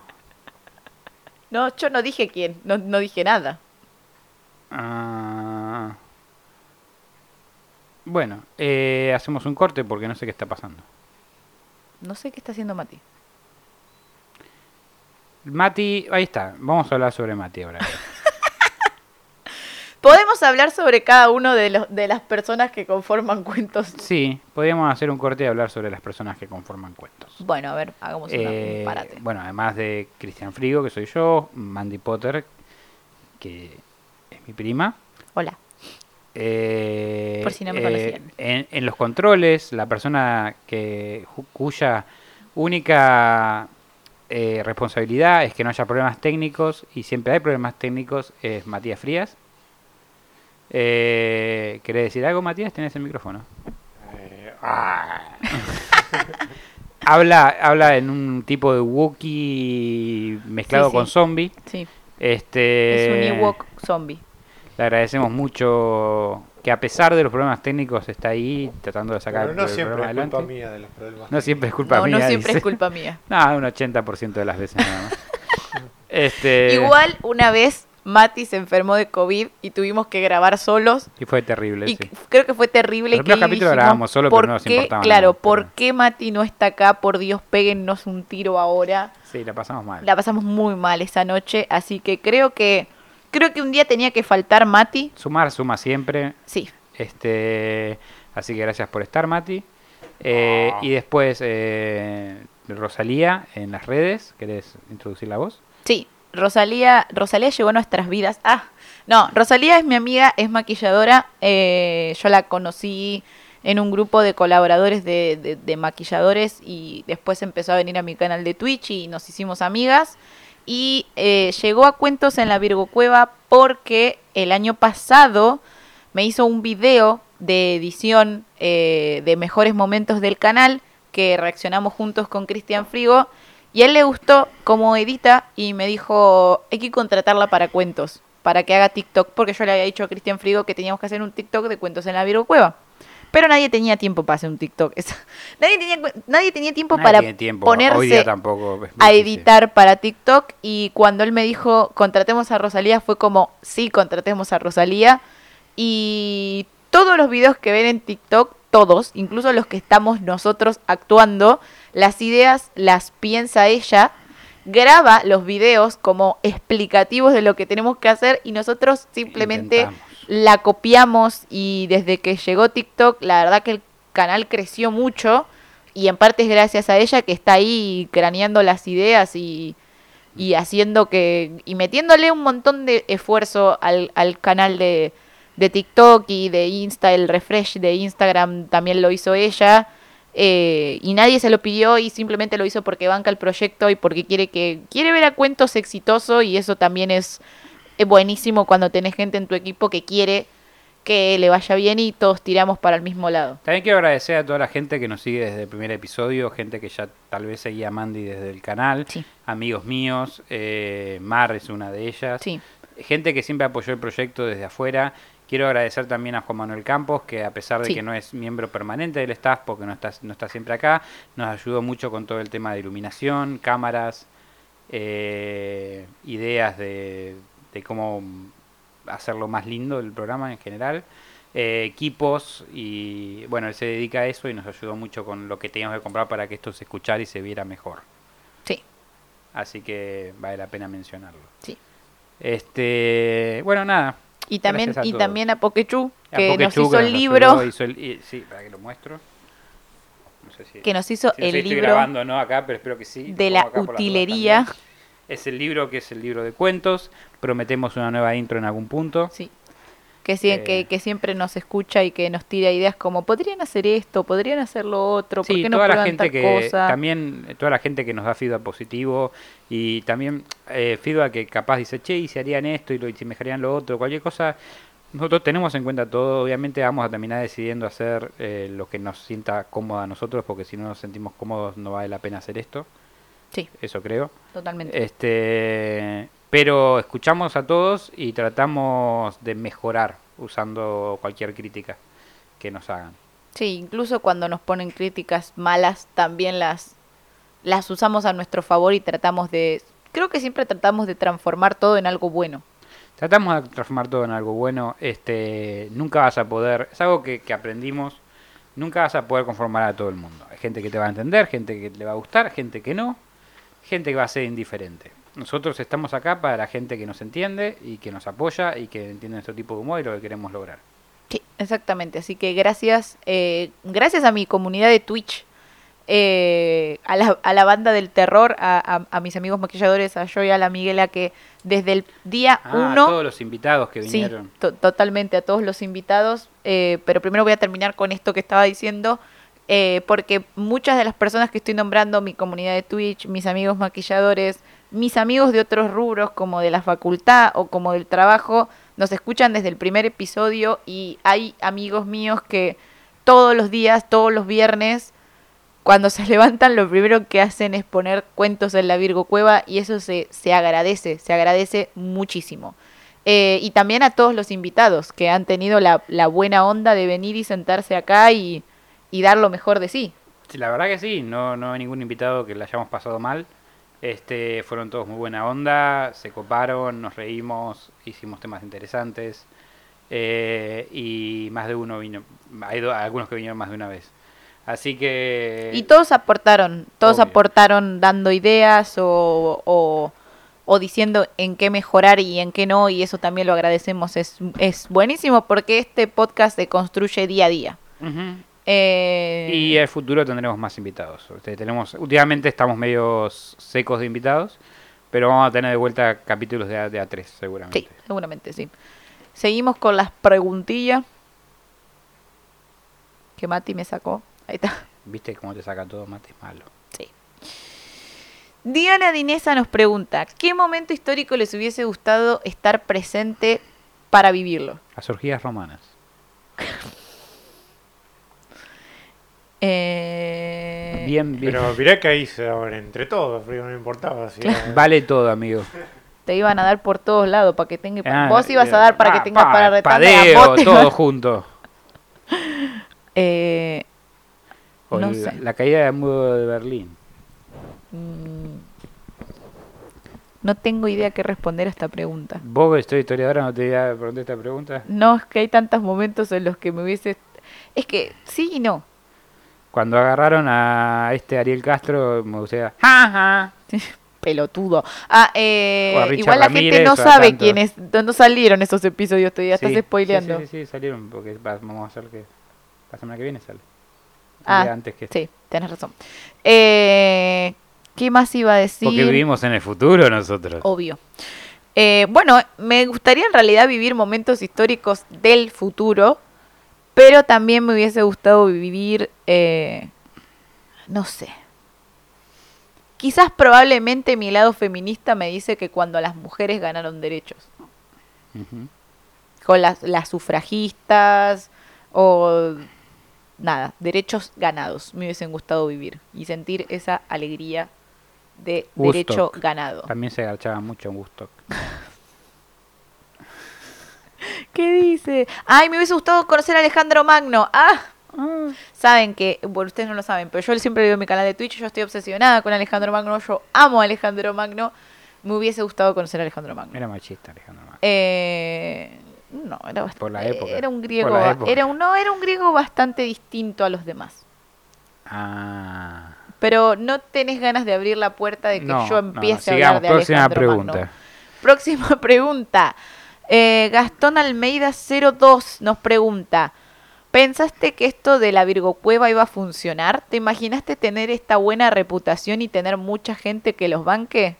No, yo no dije quién, no, no dije nada. Ah. Bueno, eh, hacemos un corte porque no sé qué está pasando. No sé qué está haciendo Mati. Mati, ahí está. Vamos a hablar sobre Mati ahora. Podemos hablar sobre cada uno de, los, de las personas que conforman cuentos. Sí, podríamos hacer un corte y hablar sobre las personas que conforman cuentos. Bueno, a ver, hagamos una- Eh, un parate. bueno, además de Cristian Frigo, que soy yo, Mandy Potter, que es mi prima. Hola. Eh, Por si no me eh, conocían. en, en los controles, la persona que cuya única eh, responsabilidad es que no haya problemas técnicos, y siempre hay problemas técnicos, es Matías Frías. Eh, ¿Querés decir algo, Matías? Tenés el micrófono. habla, habla en un tipo de Wookiee mezclado Sí, sí. con zombie. Sí, Este, es un Ewok zombie. Le agradecemos mucho que a pesar de los problemas técnicos está ahí tratando de sacar Pero no el siempre es culpa adelante. mía de los problemas. No siempre es culpa No, mía. no siempre dice. es culpa mía. No, un 80% de las veces nada más. este, Igual una vez Mati se enfermó de COVID y tuvimos que grabar solos. Y fue terrible, Y sí. creo que fue terrible. Los que primeros capítulos grabábamos solo, pero ¿por no nos qué- importaba Claro, nada, ¿por pero- qué Mati no está acá? Por Dios, péguennos un tiro ahora. Sí, la pasamos mal. La pasamos muy mal esa noche, así que creo que creo que un día tenía que faltar Mati. Sumar suma siempre. Sí, Este, así que gracias por estar, Mati. Eh, Y después, eh, Rosalía en las redes. ¿Querés introducir la voz? sí. Rosalía, Rosalía llegó a nuestras vidas. Ah, no, Rosalía es mi amiga, es maquilladora. eh, yo la conocí en un grupo de colaboradores de, de- de maquilladores y después empezó a venir a mi canal de Twitch y nos hicimos amigas. Y eh, llegó a Cuentos en la Virgo Cueva porque el año pasado me hizo un video de edición eh, de mejores momentos del canal que reaccionamos juntos con Cristian Frigo y él le gustó cómo edita y me dijo hay que contratarla para cuentos para que haga TikTok porque yo le había dicho a Cristian Frigo que teníamos que hacer un TikTok de cuentos en la Virgo Cueva pero nadie tenía tiempo para hacer un TikTok nadie tenía nadie tenía tiempo Nadie para tiene tiempo. ponerse tampoco a editar para TikTok y cuando él me dijo contratemos a Rosalía fue como sí contratemos a Rosalía y todos los videos que ven en TikTok todos incluso los que estamos nosotros actuando las ideas las piensa ella graba los videos como explicativos de lo que tenemos que hacer y nosotros simplemente Intentamos. La copiamos y desde que llegó TikTok, la verdad que el canal creció mucho y en parte es gracias a ella que está ahí craneando las ideas y, y haciendo que y metiéndole un montón de esfuerzo al, al canal de, de TikTok y de Insta, el refresh de Instagram también lo hizo ella. eh, y nadie se lo pidió y simplemente lo hizo porque banca el proyecto y porque quiere que quiere ver a cuentos exitoso y eso también es es buenísimo cuando tenés gente en tu equipo que quiere que le vaya bien y todos tiramos para el mismo lado. También quiero agradecer a toda la gente que nos sigue desde el primer episodio, gente que ya tal vez seguía a Mandy desde el canal, Sí. amigos míos, eh, Mar es una de ellas, Sí. gente que siempre apoyó el proyecto desde afuera. Quiero agradecer también a Juan Manuel Campos, que a pesar de Sí. que no es miembro permanente del staff, porque no está, no está siempre acá, nos ayudó mucho con todo el tema de iluminación, cámaras, eh, ideas de, de cómo hacerlo más lindo el programa en general, eh, equipos y bueno, él se dedica a eso y nos ayudó mucho con lo que teníamos que comprar para que esto se escuchara y se viera mejor. Sí. Así que vale la pena mencionarlo. Sí. Este, bueno, nada. Y también, a y todos. también a Pokechu, A que nos hizo el libro, ayudó, hizo el- y- sí, para que lo muestro. No sé si- que nos hizo si no sé si el estoy libro grabando o no acá, pero espero que sí. Lo de la utilería. Es el libro que es el libro de cuentos. Prometemos una nueva intro en algún punto. Sí. Que, sí, Eh. que, que siempre nos escucha y que nos tira ideas como podrían hacer esto, podrían hacer lo otro, ¿por Sí, qué no toda la gente que cosa? también toda la gente que nos da feedback positivo y también eh, feedback que capaz dice, "Che, y si harían esto y lo y si mejorarían lo otro, cualquier cosa." Nosotros tenemos en cuenta todo, obviamente vamos a terminar decidiendo hacer eh, lo que nos sienta cómodo a nosotros, porque si no nos sentimos cómodos no vale la pena hacer esto, Sí, eso creo. totalmente. Este, pero escuchamos a todos y tratamos de mejorar usando cualquier crítica que nos hagan. Sí, incluso cuando nos ponen críticas malas, también las, las usamos a nuestro favor y tratamos de... Creo que siempre tratamos de transformar todo en algo bueno. Tratamos de transformar todo en algo bueno. Este, nunca vas a poder, es algo que, que aprendimos, nunca vas a poder conformar a todo el mundo. Hay gente que te va a entender, gente que le va a gustar, gente que no, gente que va a ser indiferente. Nosotros estamos acá para la gente que nos entiende y que nos apoya y que entiende nuestro tipo de humor y lo que queremos lograr. Sí, exactamente. Así que gracias, eh, gracias a mi comunidad de Twitch, eh, a, la, a la banda del terror, a, a- a mis amigos maquilladores, a yo y a la Miguela, que desde el día Ah, uno... todos los invitados que Sí, vinieron. to- totalmente a todos los invitados. eh, pero primero voy a terminar con esto que estaba diciendo, eh, porque muchas de las personas que estoy nombrando, mi comunidad de Twitch, mis amigos maquilladores, mis amigos de otros rubros como de la facultad o como del trabajo, nos escuchan desde el primer episodio y hay amigos míos que todos los días, todos los viernes, cuando se levantan lo primero que hacen es poner cuentos en la Virgo Cueva y eso se, se agradece, se agradece muchísimo. Eh, y también a todos los invitados que han tenido la, la buena onda de venir y sentarse acá y, y dar lo mejor de sí. Sí, la verdad que sí, no, no hay ningún invitado que le hayamos pasado mal. Este, fueron todos muy buena onda, se coparon, nos reímos, hicimos temas interesantes. eh, y más de uno vino, hay do- algunos que vinieron más de una vez. Así que... Y todos aportaron, todos Obvio. aportaron dando ideas o, o, o diciendo en qué mejorar y en qué no, y eso también lo agradecemos. Es, es buenísimo porque este podcast se construye día a día. Eh, Y en el futuro tendremos más invitados. Este, tenemos, últimamente estamos medio secos de invitados, Pero vamos a tener de vuelta capítulos de, A- de A3, seguramente. Sí, seguramente sí. Seguimos con las preguntillas que Mati me sacó. Ahí está. ¿Viste cómo te saca todo mate malo? Sí. Diana Dinesa nos pregunta, ¿qué momento histórico les hubiese gustado estar presente para vivirlo? Las orgías romanas. Eh, Bien, bien. Pero mirá que ahí se daban entre todos, no importaba. Si era- Vale todo, amigo. Te iban a dar por todos lados para que tengas... Ah, vos ibas a dar para que ah, tengas pa, para retanda. Padeo, todo junto. Eh, O No la, sé. la caída del muro de Berlín. mm, no tengo idea qué responder a esta pregunta. Vos, que soy historiadora, no te voy a preguntar esta pregunta. No, es que hay tantos momentos en los que me hubiese... Es que sí y no. Cuando agarraron a este Ariel Castro, me gustaría. ¡Ja, ja! Pelotudo. Ah, eh, igual la gente no sabe tantos. quiénes, no salieron esos episodios todavía, Sí, estás spoileando. Sí, sí, sí, salieron, porque va- vamos a hacer que la semana que viene sale. Ah, antes que Sí, tenés razón. Eh, ¿Qué más iba a decir? Porque vivimos en el futuro nosotros. Obvio. Eh, bueno, me gustaría en realidad vivir momentos históricos del futuro, pero también me hubiese gustado vivir, eh, no sé. Quizás probablemente mi lado feminista me dice que cuando las mujeres ganaron derechos, con las, las sufragistas o nada, derechos ganados, me hubiesen gustado vivir y sentir esa alegría de derecho ganado. También se agachaba mucho en Woodstock. ¿Qué dice? Ay, me hubiese gustado conocer a Alejandro Magno. Ah, saben que, bueno, ustedes no lo saben, pero yo siempre veo en mi canal de Twitch, yo estoy obsesionada con Alejandro Magno, yo amo a Alejandro Magno. Me hubiese gustado conocer a Alejandro Magno. Era machista, Alejandro Magno. Eh, no, era bastante, Por la época. Era un griego, era un, no, era un griego bastante distinto a los demás. Ah. Pero no tenés ganas de abrir la puerta de que No, yo no, empiece a sigamos. hablar de Próxima Alejandro pregunta. Magno. Próxima pregunta. Eh, Gastón Almeida 02 nos pregunta, ¿pensaste que esto de la Virgo Cueva iba a funcionar? ¿Te imaginaste tener esta buena reputación y tener mucha gente que los banque?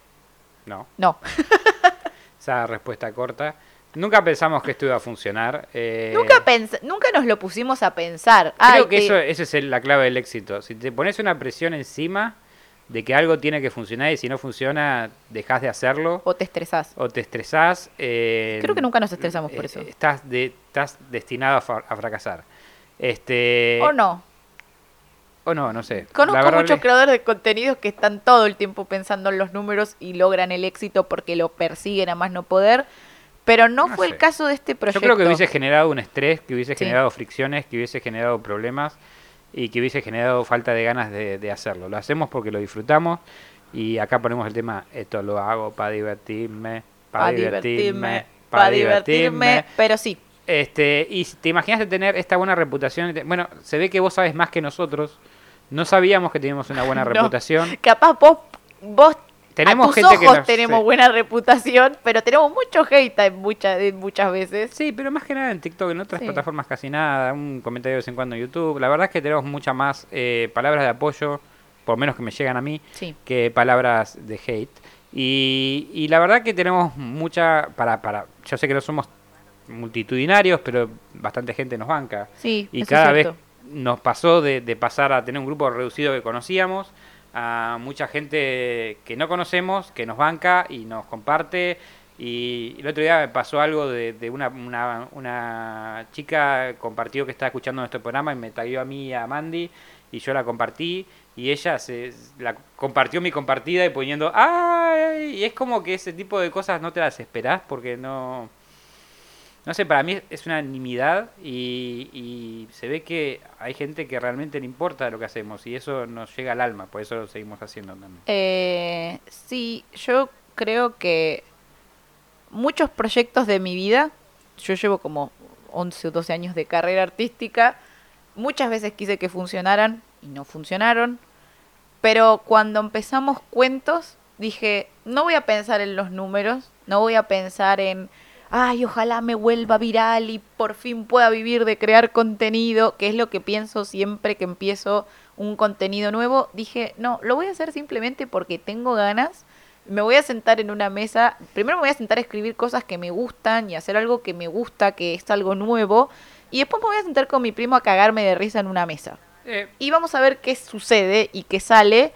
No. No. Esa respuesta corta. Nunca pensamos que esto iba a funcionar. eh, Nunca, nunca nos lo pusimos a pensar. Creo Ay, que te- eso, es el- la clave del éxito. Si te pones una presión encima de que algo tiene que funcionar y si no funciona, dejas de hacerlo O te estresás. o te estresás. eh, Creo que nunca nos estresamos por eh, eso. Estás, de, estás destinado a, fa- a fracasar. Este, ¿O no? O no, no sé. Conozco muchos creadores de contenidos que están todo el tiempo pensando en los números y logran el éxito porque lo persiguen a más no poder. Pero no, No fue sé. el caso de este proyecto. Yo creo que hubiese generado un estrés, que hubiese Sí. generado fricciones, que hubiese generado problemas y que hubiese generado falta de ganas de, de hacerlo. Lo hacemos porque lo disfrutamos y acá ponemos el tema, esto lo hago para divertirme, para divertirme, para divertirme. Pero sí, Este, y te imaginaste tener esta buena reputación, bueno, se ve que vos sabes más que nosotros. No sabíamos que teníamos una buena No. reputación. capaz vos, vos Tenemos a tus gente que ojos nos- tenemos sí. buena reputación, pero tenemos mucho hate en muchas, en muchas veces. Sí, pero más que nada en TikTok, en otras Sí. plataformas casi nada, un comentario de vez en cuando en YouTube. La verdad es que tenemos muchas más eh, palabras de apoyo, por lo menos que me llegan a mí, Sí. que palabras de hate. Y, y la verdad que tenemos mucha, para, para, yo sé que no somos multitudinarios, pero bastante gente nos banca. Sí, Y eso es cada vez nos pasó de, de pasar a tener un grupo reducido que conocíamos a mucha gente que no conocemos, que nos banca y nos comparte. Y el otro día me pasó algo de, una, una, una chica compartió que estaba escuchando nuestro programa y me tagueó a mí y a Mandy y yo la compartí y ella se la compartió mi compartida y poniendo ¡ay! Y es como que ese tipo de cosas no te las esperás porque no... No sé, para mí es una nimiedad y, y se ve que hay gente que realmente le importa lo que hacemos y eso nos llega al alma, por eso lo seguimos haciendo también. Eh, sí, yo creo que muchos proyectos de mi vida, yo llevo como 11 o 12 años de carrera artística, muchas veces quise que funcionaran y no funcionaron, pero cuando empezamos cuentos dije, no voy a pensar en los números, no voy a pensar en, ay, ojalá me vuelva viral y por fin pueda vivir de crear contenido, que es lo que pienso siempre que empiezo un contenido nuevo. Dije, no, lo voy a hacer simplemente porque tengo ganas Me voy a sentar en una mesa, primero me voy a sentar a escribir cosas que me gustan y hacer algo que me gusta, que es algo nuevo, y después me voy a sentar con mi primo a cagarme de risa en una mesa. Eh, Y vamos a ver qué sucede y qué sale.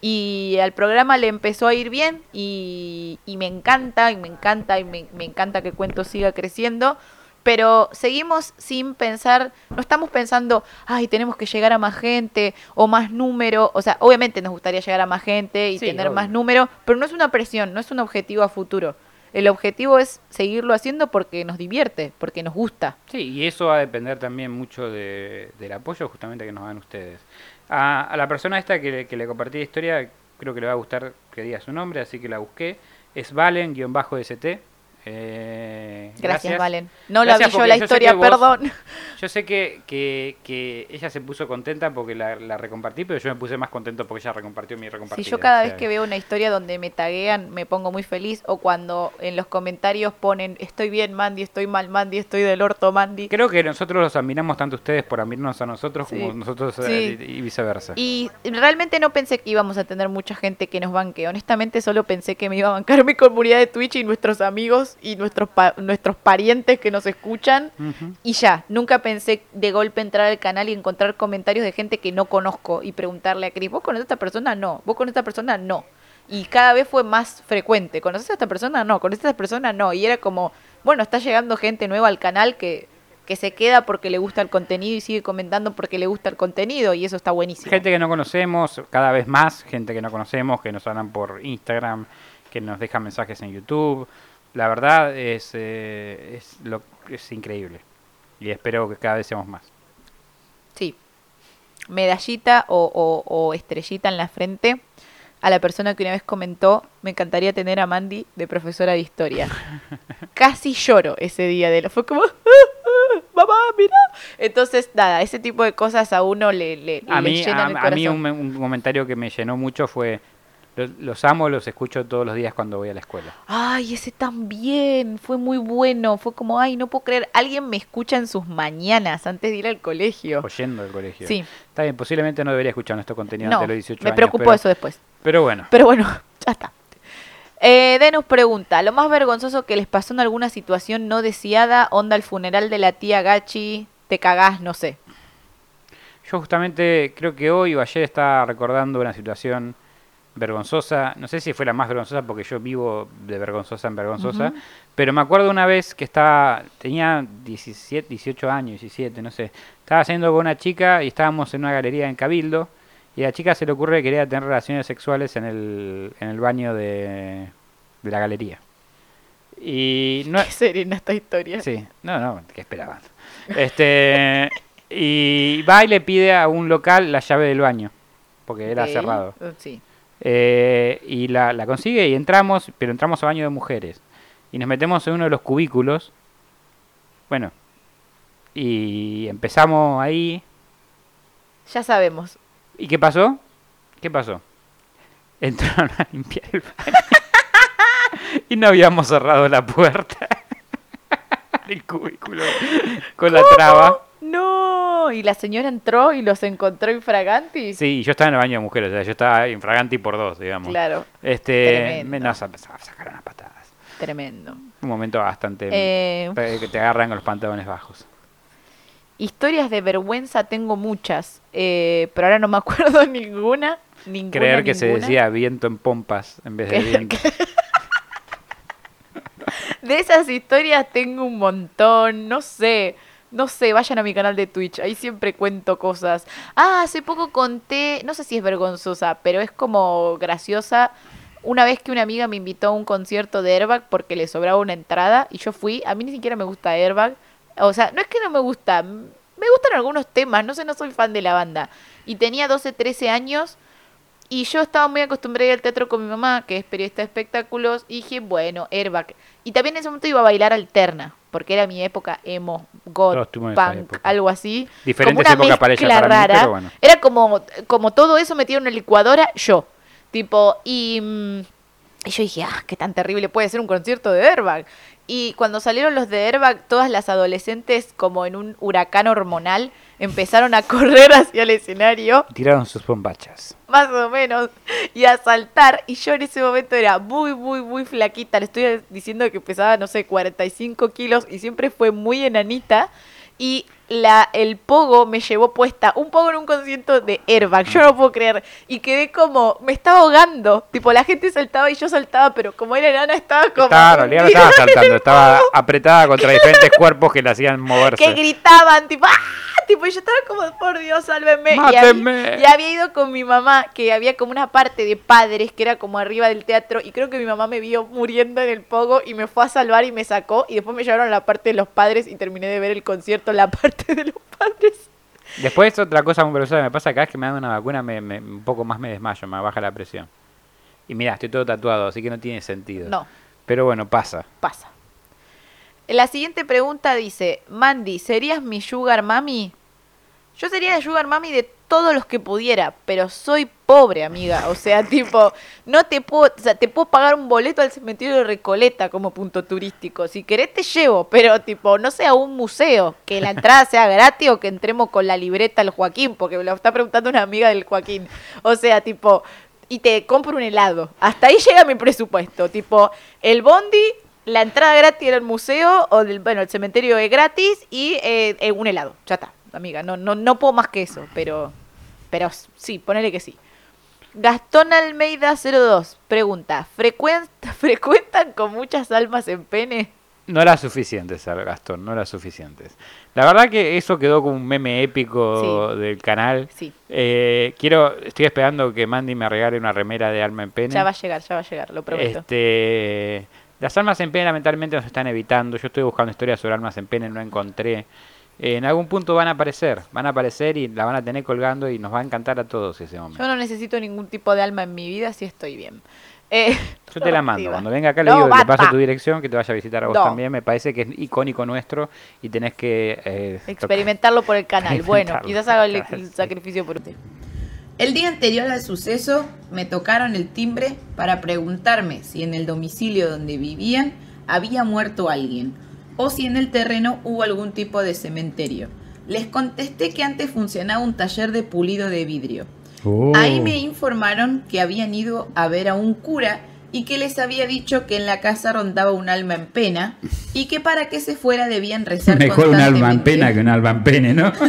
Y al programa le empezó a ir bien y, y me encanta, y me encanta, y me, me encanta que el cuento siga creciendo. Pero seguimos sin pensar, no estamos pensando, ay, tenemos que llegar a más gente o más número. O sea, obviamente nos gustaría llegar a más gente y Sí, tener obvio. más número, pero no es una presión, no es un objetivo a futuro. El objetivo es seguirlo haciendo porque nos divierte, porque nos gusta. Sí, y eso va a depender también mucho de- del apoyo justamente que nos dan ustedes. A, a la persona esta que, que le compartí la historia, creo que le va a gustar que diga su nombre, así que la busqué. Es Valen-ST. Eh, Gracias, Valen. No la Gracias vi yo la historia, vos- perdón. Yo sé que, que, que ella se puso contenta porque la, la recompartí, pero yo me puse más contento porque ella recompartió mi recompartida. Si yo cada vez que veo una historia donde me taguean me pongo muy feliz o cuando en los comentarios ponen estoy bien Mandy, estoy mal Mandy, estoy del orto Mandy. Creo que nosotros los admiramos tanto ustedes por admirarnos a nosotros Sí. como nosotros a- Sí. y viceversa. Y realmente no pensé que íbamos a tener mucha gente que nos banque. Honestamente solo pensé que me iba a bancar mi comunidad de Twitch y nuestros amigos y nuestros, pa- nuestros parientes que nos escuchan. Y ya, nunca pensé de golpe entrar al canal y encontrar comentarios de gente que no conozco y preguntarle a Cris, ¿vos conoces a esta persona? No. ¿Vos a esta persona? No. Y cada vez fue más frecuente. ¿Conoces a esta persona? No. ¿Conoces a esta persona? No. Y era como, bueno, está llegando gente nueva al canal que, que se queda porque le gusta el contenido y sigue comentando porque le gusta el contenido y eso está buenísimo. Gente que no conocemos, cada vez más, gente que no conocemos, que nos hablan por Instagram, que nos dejan mensajes en YouTube. La verdad es, eh, es, lo, es increíble. Y espero que cada vez seamos más. Sí. Medallita o, o- o estrellita en la frente a la persona que una vez comentó, me encantaría tener a Mandy de profesora de historia. Casi lloro ese día de lo. Fue como, mamá, mira. Entonces, nada, ese tipo de cosas a uno le, le, A le mí, a, llenan el a mí corazón. un, un comentario que me llenó mucho fue, "Los- los amo, los escucho todos los días cuando voy a la escuela. Ay, ese también, fue muy bueno. Fue como, ay, no puedo creer, alguien me escucha en sus mañanas antes de ir al colegio. Oyendo del colegio. Sí, Está bien, posiblemente no debería escuchar nuestro contenido no, antes de los 18 me años. preocupó pero, eso después. Pero bueno, Pero bueno, ya está. Eh, Denus pregunta, ¿lo más vergonzoso que les pasó en alguna situación no deseada? Onda el funeral de la tía Gachi, te cagás, no sé. yo justamente creo que hoy o ayer estaba recordando una situación vergonzosa. No sé si fue la más vergonzosa porque yo vivo de vergonzosa en vergonzosa. Pero me acuerdo una vez que estaba, tenía 17, 18 años, 17, no sé. Estaba haciendo con una chica y estábamos en una galería en Cabildo. Y a la chica se le ocurre que quería tener relaciones sexuales en el, en el baño de, de la galería. Y no, Qué serena esta historia. Sí, no, no, ¿qué esperaban? Este, y va y le pide a un local la llave del baño, porque era cerrado. Sí. Eh, y la, la consigue y entramos, pero entramos a baño de mujeres. Y nos metemos en uno de los cubículos. Bueno, y empezamos ahí. Ya sabemos. ¿Y qué pasó? ¿Qué pasó? Entraron a limpiar el baño. y no habíamos cerrado la puerta del cubículo con la traba. No, y la señora entró y los encontró infragantis. Sí, yo estaba en el baño de mujeres, o sea, yo estaba infraganti por dos, digamos. Claro, Este, Tremendo. me nos empezaba a sacar unas patadas. tremendo. Un momento bastante Eh, que te agarran con los pantalones bajos. historias de vergüenza tengo muchas, eh, pero ahora no me acuerdo ninguna. ninguna Creer que se decía viento en pompas en vez de viento. De esas historias tengo un montón, no sé, no sé, vayan a mi canal de Twitch, ahí siempre cuento cosas. Ah, hace poco conté, no sé si es vergonzosa, pero es como graciosa. Una vez que una amiga me invitó a un concierto de Airbag porque le sobraba una entrada y yo fui, a mí ni siquiera me gusta Airbag, o sea, no es que no me gusta, me gustan algunos temas, no sé, no soy fan de la banda. Y tenía 12, 13 años y yo estaba muy acostumbrada al teatro con mi mamá, que es periodista de espectáculos, y dije, bueno, Airbag. Y también en ese momento iba a bailar alterna, porque era mi época emo, esa punk, algo así. Diferentes como una épocas para ella, para mí, rara. pero bueno. Era como, como todo eso metido en una licuadora, yo. Tipo, y, mm, y yo dije, ah, qué tan terrible puede ser un concierto de Airbag. Y cuando salieron los de Airbag, todas las adolescentes, como en un huracán hormonal, empezaron a correr hacia el escenario, Tiraron sus bombachas. más o menos, y a saltar. Y yo en ese momento era muy, muy, muy flaquita. Le estoy diciendo que pesaba, no sé, 45 kilos y siempre fue muy enanita. Y la, el pogo me llevó puesta, un pogo en un concierto de airbag, yo no puedo creer. Y quedé como, me estaba ahogando. Tipo, la gente saltaba y yo saltaba, pero como era enana estaba como... Realidad no estaba saltando, estaba apretada contra diferentes cuerpos que le hacían moverse. que gritaban, tipo, ¡ah! Tipo, y yo estaba como, por Dios, sálvenme. Y había, ¡Mátenme! y había ido con mi mamá, que había como una parte de padres que era como arriba del teatro, y creo que mi mamá me vio muriendo en el pogo y me fue a salvar y me sacó, y después me llevaron a la parte de los padres y terminé de ver el concierto la parte de los padres. Después otra cosa muy peligrosa que me pasa acá es que me dan una vacuna, me, me- un poco más me desmayo, me baja la presión. Y mira, estoy todo tatuado, así que no tiene sentido. No, Pero bueno, pasa. pasa. La siguiente pregunta dice, Mandy, ¿serías mi sugar mami? Yo sería la sugar mami de todos los que pudiera, pero soy pobre, amiga. O sea, tipo, no te puedo, o sea, te puedo pagar un boleto al cementerio de Recoleta como punto turístico. Si querés te llevo, pero tipo, no sé, a un museo, que la entrada sea gratis o que entremos con la libreta al Joaquín, porque me lo está preguntando una amiga del Joaquín. O sea, tipo, y te compro un helado. Hasta ahí llega mi presupuesto. Tipo, el bondi, la entrada gratis al museo, o del, bueno, el cementerio es gratis y eh, eh, un helado. Ya está, amiga. No, no, no puedo más que eso, pero, pero sí, ponele que sí. Gastón Almeida 02 pregunta, ¿frecuenta, ¿frecuentan con muchas almas en pene? No era suficiente, Gastón, no era suficientes. La verdad que eso quedó como un meme épico Sí. del canal. Sí, Eh, quiero, estoy esperando que Mandy me regale una remera de alma en pene. ya va a llegar, ya va a llegar, lo prometo. Este, las almas en pene lamentablemente nos están evitando. Yo estoy buscando historias sobre almas en pene, no encontré. Eh, en algún punto van a aparecer, van a aparecer y la van a tener colgando y nos va a encantar a todos ese momento. Yo no necesito ningún tipo de alma en mi vida si estoy bien. Eh, Yo te la mando. Cuando venga acá le No, digo, le basta. paso tu dirección, que te vaya a visitar a vos No. también. Me parece que es icónico nuestro y tenés que eh, tocar- Experimentarlo por el canal. Bueno, quizás haga el el, sacrificio por usted. El día anterior al suceso me tocaron el timbre para preguntarme si en el domicilio donde vivían había muerto alguien o si en el terreno hubo algún tipo de cementerio. Les contesté que antes funcionaba un taller de pulido de vidrio. Ahí me informaron que habían ido a ver a un cura y que les había dicho que en la casa rondaba un alma en pena y que para que se fuera debían rezar Mejor un alma en pena que un alma en pene, ¿no?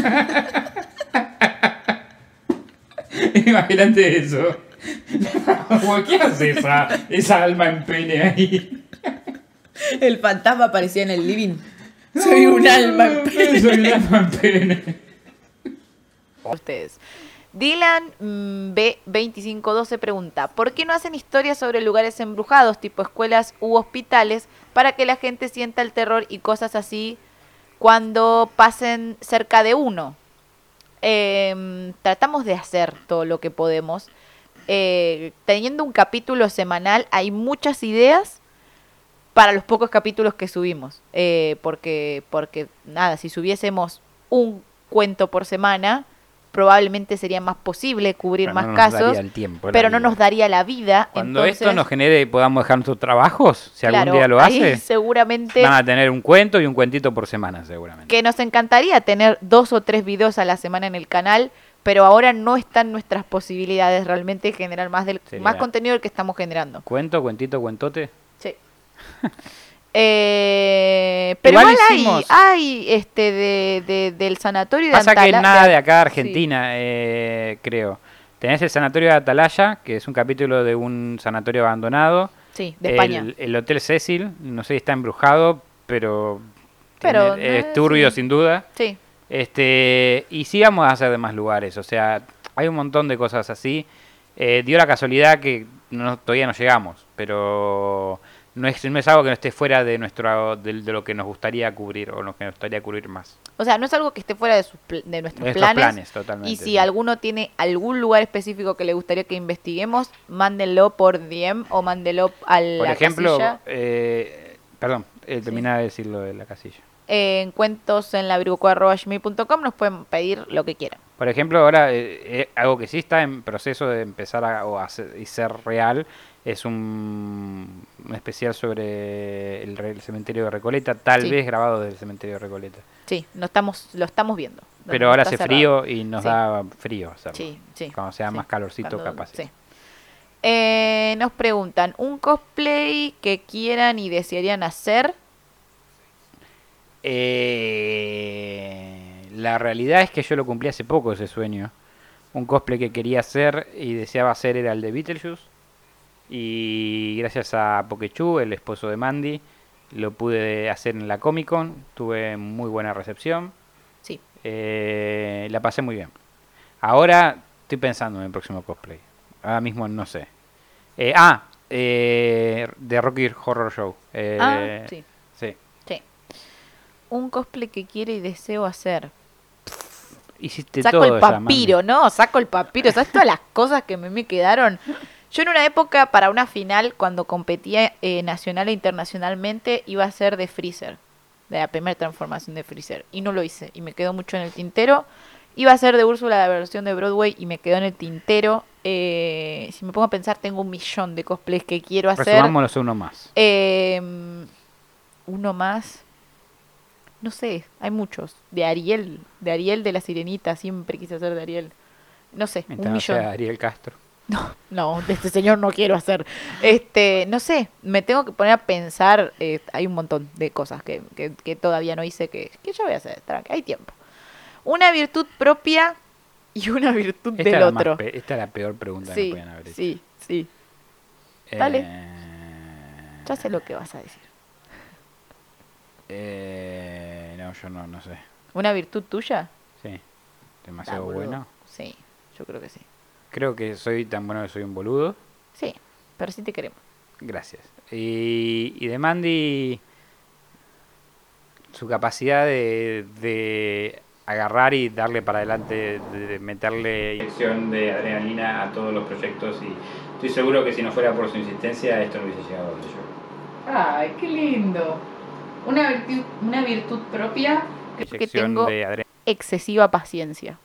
Imagínate eso. ¿Qué hace esa, esa alma en pene ahí? El fantasma aparecía en el living. Soy un alma en pena. Soy un alma en pene. Ustedes. Dylan mm, B2512 pregunta, ¿por qué no hacen historias sobre lugares embrujados, tipo escuelas u hospitales, para que la gente sienta el terror y cosas así cuando pasen cerca de uno? Em, tratamos de hacer todo lo que podemos. Eh, teniendo un capítulo semanal, hay muchas ideas para los pocos capítulos que subimos. Eh, porque, porque, nada, si subiésemos un cuento por semana, probablemente sería más posible cubrir Pero más no nos casos, daría el tiempo, la pero no nos daría la vida. Cuando entonces, esto nos genere y podamos dejar nuestros trabajos, si algún día lo hace, seguramente van a tener un cuento y un cuentito por semana, seguramente. que nos encantaría tener dos o tres videos a la semana en el canal, pero ahora no están nuestras posibilidades realmente de generar más del Sería- más contenido del que estamos generando. Cuento, cuentito, cuentote. Eh, pero Igual igual, hay, hay este de, de- del sanatorio de Pasa que Antala- nada de acá Sí. Argentina, eh, creo. Tenés el sanatorio de Atalaya, que es un capítulo de un sanatorio abandonado. Sí, de el, España. el Hotel Cecil, no sé si está embrujado, pero, Pero, tiene- es turbio sí. sin duda. Sí. Este, y sí vamos a hacer de más lugares, o sea, hay un montón de cosas así. Eh, dio la casualidad que no, todavía no llegamos, pero no es, no es algo que no esté fuera de nuestro de, de lo que nos gustaría cubrir o lo que nos gustaría cubrir más. O sea, no es algo que esté fuera de, sus de nuestros Nuestros planes. planes, totalmente, Y si sí. alguno tiene algún lugar específico que le gustaría que investiguemos, mándenlo por DM o mándenlo a la Por ejemplo, casilla. eh, perdón, eh, terminá de decir lo de la casilla. Eh, en cuentos en la nos pueden pedir lo que quieran. Por ejemplo, ahora eh, eh, algo que sí está en proceso de empezar a, o a ser, y ser real es un, especial sobre el, cementerio de Recoleta, tal Sí. vez grabado del cementerio de Recoleta. Sí, no estamos, lo estamos viendo. Pero ahora hace cerrado. frío y nos Sí. da frío hacerlo. Sí, sí. Cuando sea sí. más calorcito, Cuando- capaz. sí. Eh, nos preguntan, ¿un cosplay que quieran y desearían hacer? Eh, la realidad es que yo lo cumplí hace poco ese sueño. Un cosplay que quería hacer y deseaba hacer era el de Beetlejuice. Y gracias a Pokechu, el esposo de Mandy, lo pude hacer en la Comic Con. Tuve muy buena recepción. Sí. Eh, la pasé muy bien. Ahora estoy pensando en el próximo cosplay. Ahora mismo no sé. Eh, ah, eh, de Rocky Horror Show. Eh, ah, sí, sí. sí. Un cosplay que quiero y deseo hacer. Hiciste Saco todo el papiro, ¿no? Saco el papiro. ¿Sabes todas las cosas que me, me quedaron? Yo en una época, para una final, cuando competía eh, nacional e internacionalmente, iba a ser de Freezer. De la primera transformación de Freezer. Y no lo hice. Y me quedó mucho en el tintero. Iba a ser de Úrsula la versión de Broadway y me quedó en el tintero. Eh, si me pongo a pensar, tengo un millón de cosplays que quiero hacer. Resumámonos uno más. Eh, uno más. No sé, hay muchos. De Ariel, de Ariel de la Sirenita, siempre quise hacer de Ariel. No sé, Mientras un no millón. sea Ariel Castro. No, no, de este señor no quiero hacer. Este, no sé, me tengo que poner a pensar. eh, hay un montón de cosas que, que- que todavía no hice que, que yo voy a hacer. tranqui, hay tiempo. Una virtud propia y una virtud Esta, del más otro. esta es la peor pregunta que Sí, me podían haber hecho. sí, sí. dale. Eh, Ya sé lo que vas a decir. eh, no, yo no, no sé. ¿Una virtud tuya? Sí. Demasiado Ah, bueno. Sí, yo creo que sí. Creo que soy tan bueno que soy un boludo. Sí, pero sí te queremos. Gracias. Y, y de Mandy, su capacidad de, de agarrar y darle para adelante, de, de meterle inyección de adrenalina a todos los proyectos. Y estoy seguro que si no fuera por su insistencia, esto no hubiese llegado a donde yo. Ay, qué lindo. Una virtud, una virtud propia creo que tengo de excesiva paciencia.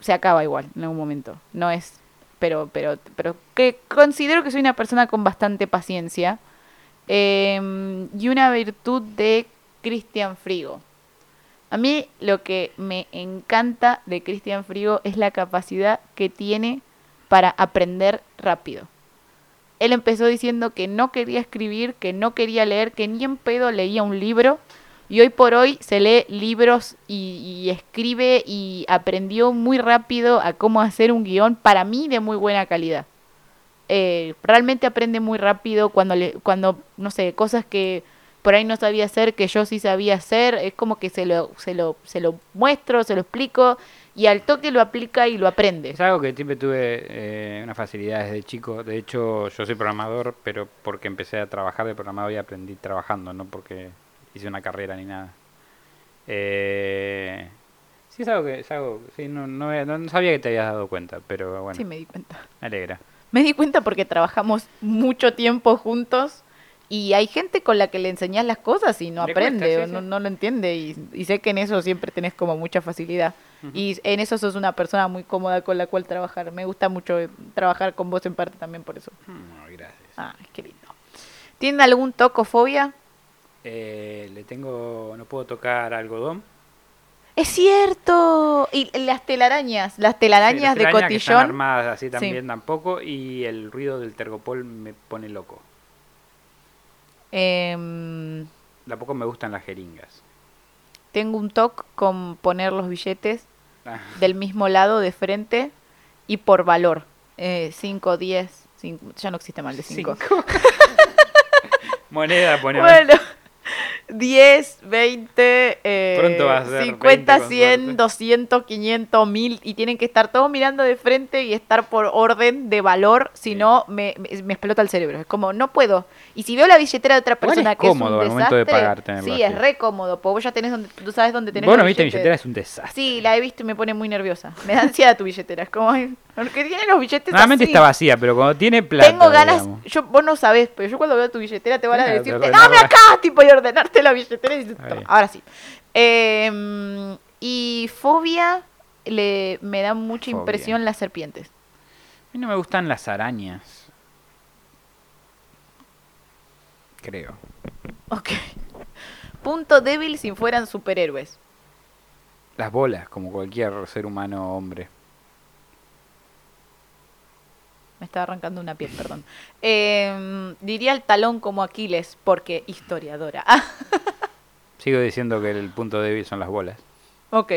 Se acaba igual en algún momento. No es, pero, pero, pero que considero que soy una persona con bastante paciencia. Em, y una virtud de Cristian Frigo. A mí lo que me encanta de Cristian Frigo es la capacidad que tiene para aprender rápido. Él empezó diciendo que no quería escribir, que no quería leer, que ni en pedo leía un libro. Y hoy por hoy se lee libros y, escribe y aprendió muy rápido a cómo hacer un guion, para mí de muy buena calidad. Eh, realmente aprende muy rápido cuando, le, cuando, no sé, cosas que por ahí no sabía hacer, que yo sí sabía hacer, es como que se lo, se lo, se lo muestro, se lo explico y al toque lo aplica y lo aprende. Es algo que siempre tuve eh, una facilidad desde chico. De hecho, yo soy programador, pero porque empecé a trabajar de programador y aprendí trabajando, no porque hice una carrera ni nada. Eh, sí, es algo que. Es algo, sí, no, no, no sabía que te habías dado cuenta, pero bueno, Sí, me di cuenta. me alegra. Me di cuenta porque trabajamos mucho tiempo juntos y hay gente con la que le enseñas las cosas y no Le aprende cuesta, o sí, no, sí. no lo entiende y, y sé que en eso siempre tenés como mucha facilidad y en eso sos una persona muy cómoda con la cual trabajar. Me gusta mucho eh, trabajar con vos en parte también por eso. No, gracias. Ah, qué lindo. ¿Tienen algún tocofobia? Eh, le tengo. No puedo tocar algodón. Es cierto. Y las telarañas, las telarañas Sí, las de telarañas que están cotillón. armadas así Sí. también tampoco. Y el ruido del tergopol me pone loco. Em, Tampoco me gustan las jeringas. tengo un toc con poner los billetes Ah, del mismo lado de frente y por valor. 5, 10, ya no existe mal de 5. moneda, pone Bueno, 10, 20, eh, va a ser 50, 20 con 100, suerte. 200, 500, 1000 y tienen que estar todos mirando de frente y estar por orden de valor, si Sí. no me, me, me explota el cerebro. Es como, no puedo. Y si veo la billetera de otra persona es que es cómodo un al momento de desastre, pagar sí, así. es re cómodo, porque vos ya tenés donde, tú sabes dónde tenés Vos los no viste mi billetera, es un desastre. Sí, la he visto y me pone muy nerviosa. Me da ansiedad tu billetera. Es como, porque tiene los billetes Normalmente así. está vacía, pero cuando tiene plata. Tengo ganas, digamos. yo, vos no sabés, pero yo cuando veo tu billetera te van a Claro, decir, te dame acá, tipo, y ordenarte la billetera y dices, Está "Toma". bien. ahora sí. Eh, y fobia le, me da mucha Fobia. impresión las serpientes. A mí no me gustan las arañas. Creo. Ok. Punto débil si fueran superhéroes. Las bolas, como cualquier ser humano hombre. Me estaba arrancando una piel, perdón. Em, diría el talón como Aquiles, porque historiadora. Sigo diciendo que el punto débil son las bolas. ok.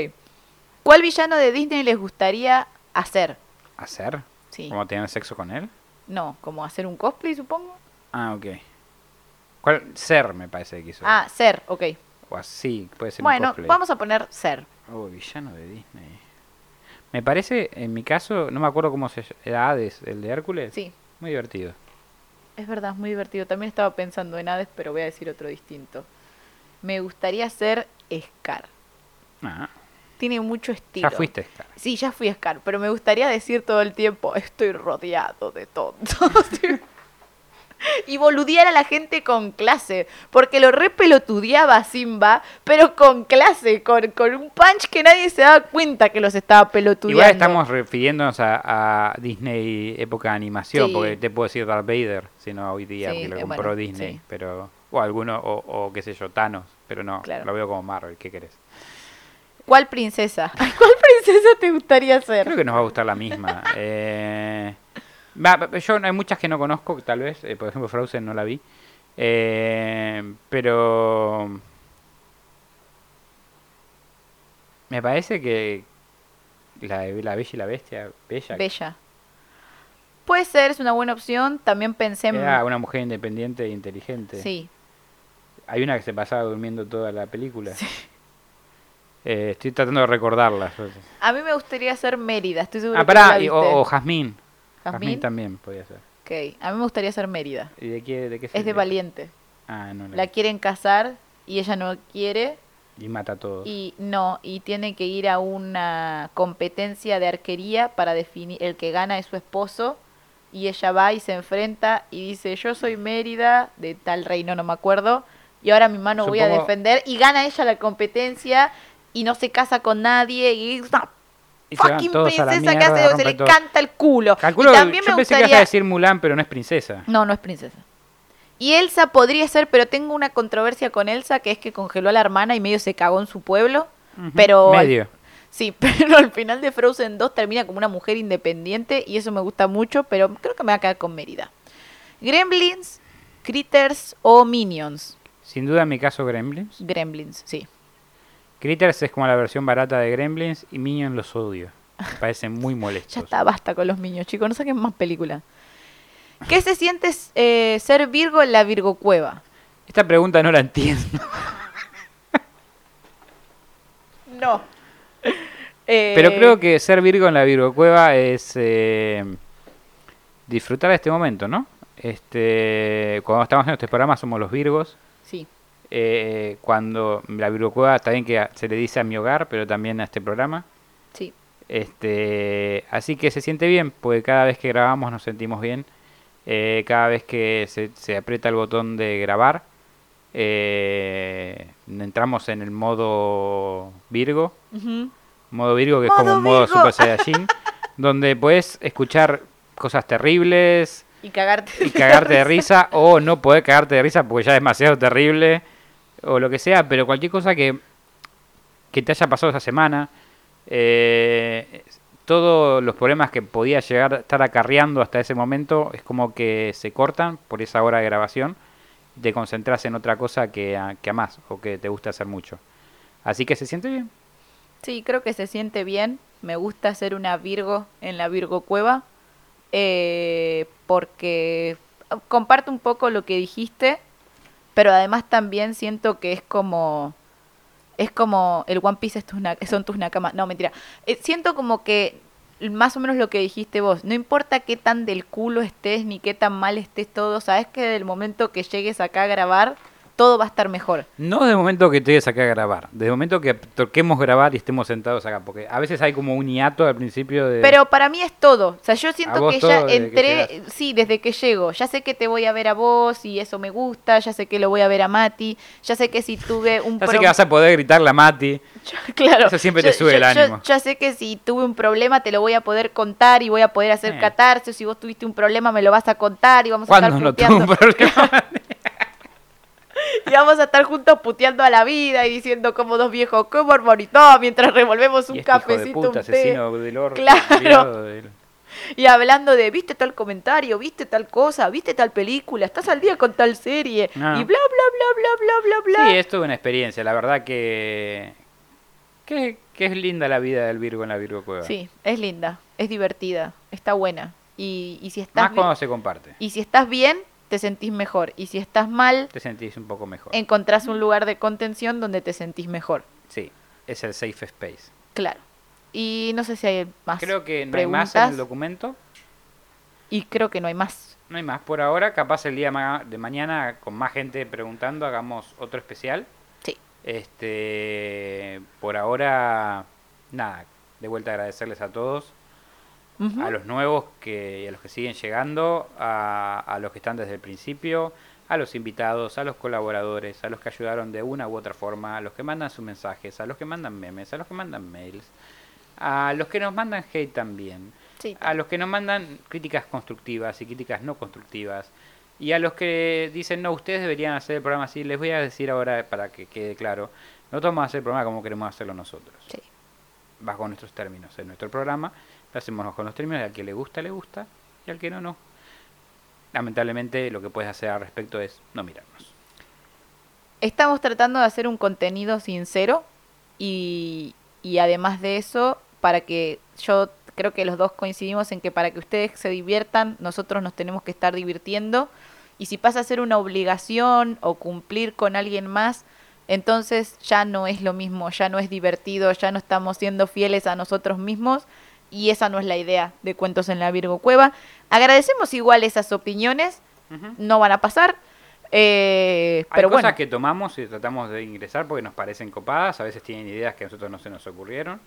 ¿Cuál villano de Disney les gustaría hacer? ¿Hacer? Sí. ¿Cómo tener sexo con él? No, como hacer un cosplay, supongo. Ah, ok. ¿Cuál? Ser, me parece que quiso. Ah, ser, ok. O así, puede ser un Bueno, cosplay. vamos a poner ser. Oh, villano de Disney. Me parece, en mi caso, no me acuerdo cómo se llama. ¿Era Hades, el de Hércules? Sí, Muy divertido. es verdad, es muy divertido. También estaba pensando en Hades, pero voy a decir otro distinto. Me gustaría ser Scar. Ah, Tiene mucho estilo. ya fuiste, Scar. Sí, ya fui Scar, pero me gustaría decir todo el tiempo, estoy rodeado de tontos. y boludear a la gente con clase, porque lo re pelotudeaba a Simba, pero con clase, con, con un punch que nadie se daba cuenta que los estaba pelotudeando. Igual estamos refiriéndonos a, a Disney época de animación, Sí. porque te puedo decir Darth Vader, si no hoy día, Sí, que lo eh, compró bueno, Disney, sí. pero o alguno, o, o qué sé yo, Thanos, pero no, Claro. lo veo como Marvel, ¿qué querés? ¿Cuál princesa? ¿Cuál princesa te gustaría ser? Creo que nos va a gustar la misma. eh, yo hay muchas que no conozco, tal vez, eh, por ejemplo Frozen no la vi, eh, pero me parece que la de la Bella y la Bestia, Bella, Bella. Puede ser, es una buena opción. También pensé en... era una mujer independiente e inteligente. Sí, Hay una que se pasaba durmiendo toda la película. Eh, estoy tratando de recordarla. a mí me gustaría ser Mérida, estoy segura Ah, que pará, la o, o Jazmín. ¿Jazmín? También podía ser. Ok, a mí me gustaría ser Mérida. ¿Y de qué, de qué Es de valiente. Ah, no, la La quieren casar y ella no quiere Y mata a todos. y no, y tiene que ir a una competencia de arquería para definir el que gana es su esposo y ella va y se enfrenta y dice, "Yo soy Mérida de tal reino, no me acuerdo, y ahora mi mano voy a defender" y gana ella la competencia y no se casa con nadie y es una Y fucking princesa que hace se le todo. canta el culo. Calculo, y también yo me pensé que ibas a decir Mulan, pero no es princesa. no, no es princesa. Y Elsa podría ser, pero tengo una controversia con Elsa, que es que congeló a la hermana y medio se cagó en su pueblo. Pero Medio. sí, pero al final de Frozen 2 termina como una mujer independiente y eso me gusta mucho, pero creo que me va a quedar con Mérida. Gremlins, Critters o Minions. Sin duda en mi caso Gremlins. Gremlins, sí. Critters es como la versión barata de Gremlins y Minions los odio. Me parecen muy molestos. Ya está, basta con los niños, chicos, no saquen más películas. ¿Qué se siente eh, ser Virgo en la Virgo Cueva? Esta pregunta no la entiendo. No. Eh, Pero creo que ser Virgo en la Virgo Cueva es eh, disfrutar de este momento, ¿no? Este, cuando estamos haciendo este programa somos los Virgos. Eh, cuando la Virgo Cueva está bien que se le dice a mi hogar, pero también a este programa. sí. Este, así que se siente bien, porque cada vez que grabamos nos sentimos bien. Eh, cada vez que se, se aprieta el botón de grabar, eh, entramos en el modo Virgo. Modo Virgo, que es como un modo. Super Saiyajin, donde puedes escuchar cosas terribles Y cagarte. y cagarte de risa, o no poder cagarte de risa porque ya es demasiado terrible, o lo que sea, pero cualquier cosa que, que te haya pasado esa semana, eh, todos los problemas que podía llegar a estar acarreando hasta ese momento es como que se cortan por esa hora de grabación y te concentras en otra cosa que, a- que amás o que te gusta hacer mucho. Así que se siente bien. Sí, creo que se siente bien. Me gusta ser una Virgo en la Virgo Cueva. eh, porque comparto un poco lo que dijiste, pero además también siento que es como. Es como el One Piece es tus son tus nakamas. No, mentira. Eh, siento como que más o menos lo que dijiste vos. No importa qué tan del culo estés ni qué tan mal estés todo. Sabes que del momento que llegues acá a grabar todo va a estar mejor. No desde el momento que te acá a grabar, desde el momento que toquemos grabar y estemos sentados acá, porque a veces hay como un hiato al principio de... Pero para mí es todo. O sea, yo siento que ya que entré, sí, desde que llego. Ya sé que te voy a ver a vos y eso me gusta. Ya sé que lo voy a ver a Mati. Ya sé que si tuve un Ya sé que vas a poder gritarle a Mati. claro. Eso siempre te sube el ánimo. Ya sé que si tuve un problema te lo voy a poder contar y voy a poder hacer Eh. Si vos tuviste un problema me lo vas a contar y vamos a estar ¿Cuándo no tuvo un problema? Y vamos a estar juntos puteando a la vida y diciendo como dos viejos, qué barbaridad, mientras revolvemos un Y este hijo de cafecito, puta, un té. asesino del orto, Claro. del- Y hablando de, viste tal comentario, viste tal cosa, viste tal película, estás al día con tal serie. No. Y bla, bla, bla, bla, bla, bla, bla. Sí, es toda una experiencia. La verdad que, que, que es linda la vida del Virgo en la Virgo Cueva. Sí, es linda, es divertida, está buena. Y, y si estás Más cuando se comparte. y si estás bien, te sentís mejor. Y si estás mal, Te sentís un poco mejor. encontrás un lugar de contención donde te sentís mejor. Sí, es el safe space. Claro. Y no sé si hay más Creo que no hay más en el documento. Y creo que no hay más. No hay más por ahora. Capaz el día de mañana, con más gente preguntando, hagamos otro especial. Sí. Este, por ahora, nada. De vuelta agradecerles a todos. A los nuevos que, y a los que siguen llegando, a, a los que están desde el principio, a los invitados, a los colaboradores, a los que ayudaron de una u otra forma, a los que mandan sus mensajes, a los que mandan memes, a los que mandan mails, a los que nos mandan hate también, Sí. a los que nos mandan críticas constructivas y críticas no constructivas, y a los que dicen, no, ustedes deberían hacer el programa así, les voy a decir ahora para que quede claro, nosotros vamos a hacer el programa como queremos hacerlo nosotros Sí. bajo nuestros términos. En nuestro programa hacemos con los términos al que le gusta, le gusta y al que no, no. Lamentablemente lo que puedes hacer al respecto es no mirarnos. Estamos tratando de hacer un contenido sincero y, y además de eso, para que yo creo que los dos coincidimos en que para que ustedes se diviertan, nosotros nos tenemos que estar divirtiendo. Y si pasa a ser una obligación o cumplir con alguien más, entonces ya no es lo mismo, ya no es divertido, ya no estamos siendo fieles a nosotros mismos y esa no es la idea de Cuentos en la Virgo Cueva. Agradecemos igual esas opiniones, no van a pasar, eh, Hay pero cosas bueno. que tomamos y tratamos de ingresar porque nos parecen copadas, a veces tienen ideas que a nosotros no se nos ocurrieron,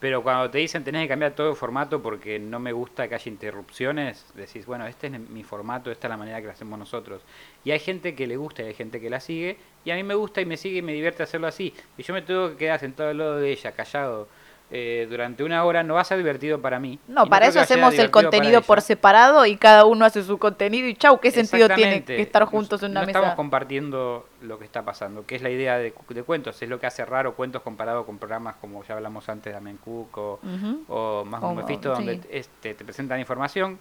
pero cuando te dicen tenés que cambiar todo el formato porque no me gusta que haya interrupciones, decís, bueno, este es mi formato, esta es la manera que lo hacemos nosotros. Y hay gente que le gusta y hay gente que la sigue, y a mí me gusta y me sigue y me divierte hacerlo así. Y yo me tengo que quedar sentado al lado de ella, callado, eh, durante una hora, no va a ser divertido para mí. No, para eso hacemos el contenido por separado y cada uno hace su contenido y chau, ¿qué sentido tiene que estar Nos- juntos en una no mesa? estamos compartiendo lo que está pasando, que es la idea de, de cuentos, es lo que hace raro cuentos comparado con programas como ya hablamos antes de Amen Cook o, Más Como- un Mephisto, donde sí. este, te presentan información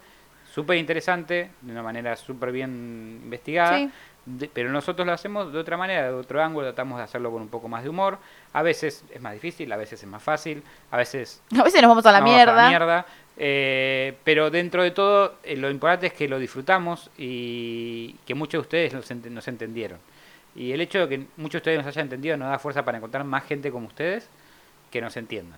súper interesante, de una manera súper bien investigada, Sí. De- pero nosotros lo hacemos de otra manera, de otro ángulo, tratamos de hacerlo con un poco más de humor, a veces es más difícil, a veces es más fácil, a veces A veces nos vamos a la vamos mierda. mierda, eh, pero dentro de todo, eh, lo importante es que lo disfrutamos y que muchos de ustedes nos, ent- nos entendieron. Y el hecho de que muchos de ustedes nos hayan entendido nos da fuerza para encontrar más gente como ustedes que nos entiendan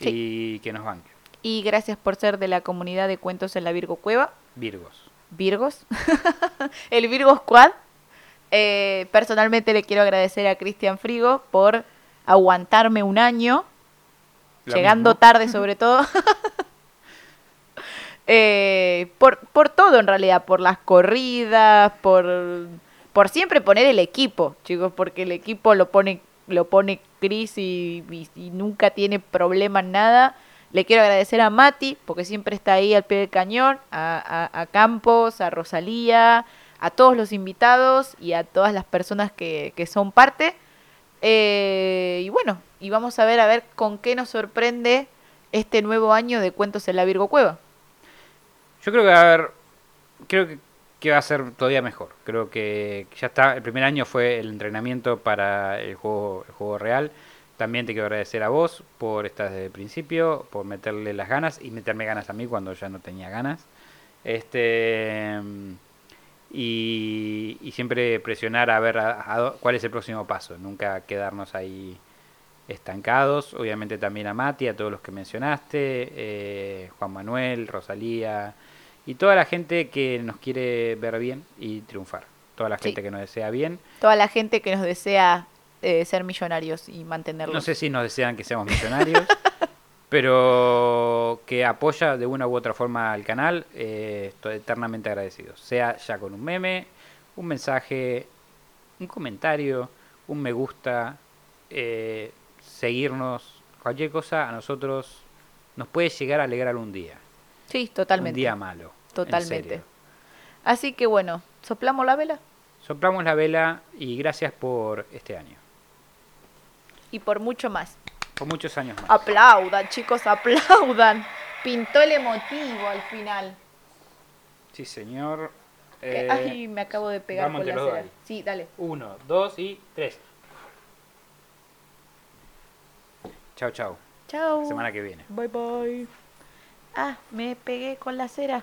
y que nos banquen. Y gracias por ser de la comunidad de cuentos en la Virgo Cueva, Virgos. Virgos, el Virgo Squad. Eh, personalmente le quiero agradecer a Cristian Frigo por aguantarme un año, llegando tarde sobre todo. Eh, por, por todo en realidad, por las corridas, por, por siempre poner el equipo, chicos, porque el equipo lo pone, lo pone Cris y, y- y nunca tiene problema en nada. Le quiero agradecer a Mati, porque siempre está ahí al pie del cañón, a, a- a Campos, a Rosalía, a todos los invitados y a todas las personas que, que son parte. Eh, y bueno, y vamos a ver a ver con qué nos sorprende este nuevo año de Cuentos en la Virgo Cueva. Yo creo que va a haber, creo que, que va a ser todavía mejor. Creo que ya está, el primer año fue el entrenamiento para el juego, el juego real. También te quiero agradecer a vos por estar desde el principio, por meterle las ganas y meterme ganas a mí cuando ya no tenía ganas. Este y, y siempre presionar a ver a- a cuál es el próximo paso, nunca quedarnos ahí estancados. Obviamente también a Mati, a todos los que mencionaste, eh, Juan Manuel, Rosalía y toda la gente que nos quiere ver bien y triunfar. toda la Sí. gente que nos desea bien. Toda la gente que nos desea eh, ser millonarios y mantenerlos. No sé si nos desean que seamos millonarios, pero que apoya de una u otra forma al canal, eh, estoy eternamente agradecido. Sea ya con un meme, un mensaje, un comentario, un me gusta, eh, seguirnos, cualquier cosa a nosotros nos puede llegar a alegrar un día. Sí, Un totalmente. día malo. en Totalmente. Así que bueno, ¿soplamos la vela? Soplamos la vela y gracias por este año. Y por mucho más. Por muchos años más. Aplaudan, chicos, aplaudan. Pintó el emotivo al final. Sí, señor. Eh, Ay, me acabo de pegar con la cera. Sí, dale. Uno, dos y tres. Chao, chao. Chao. Semana que viene. Bye bye. Ah, me pegué con la cera.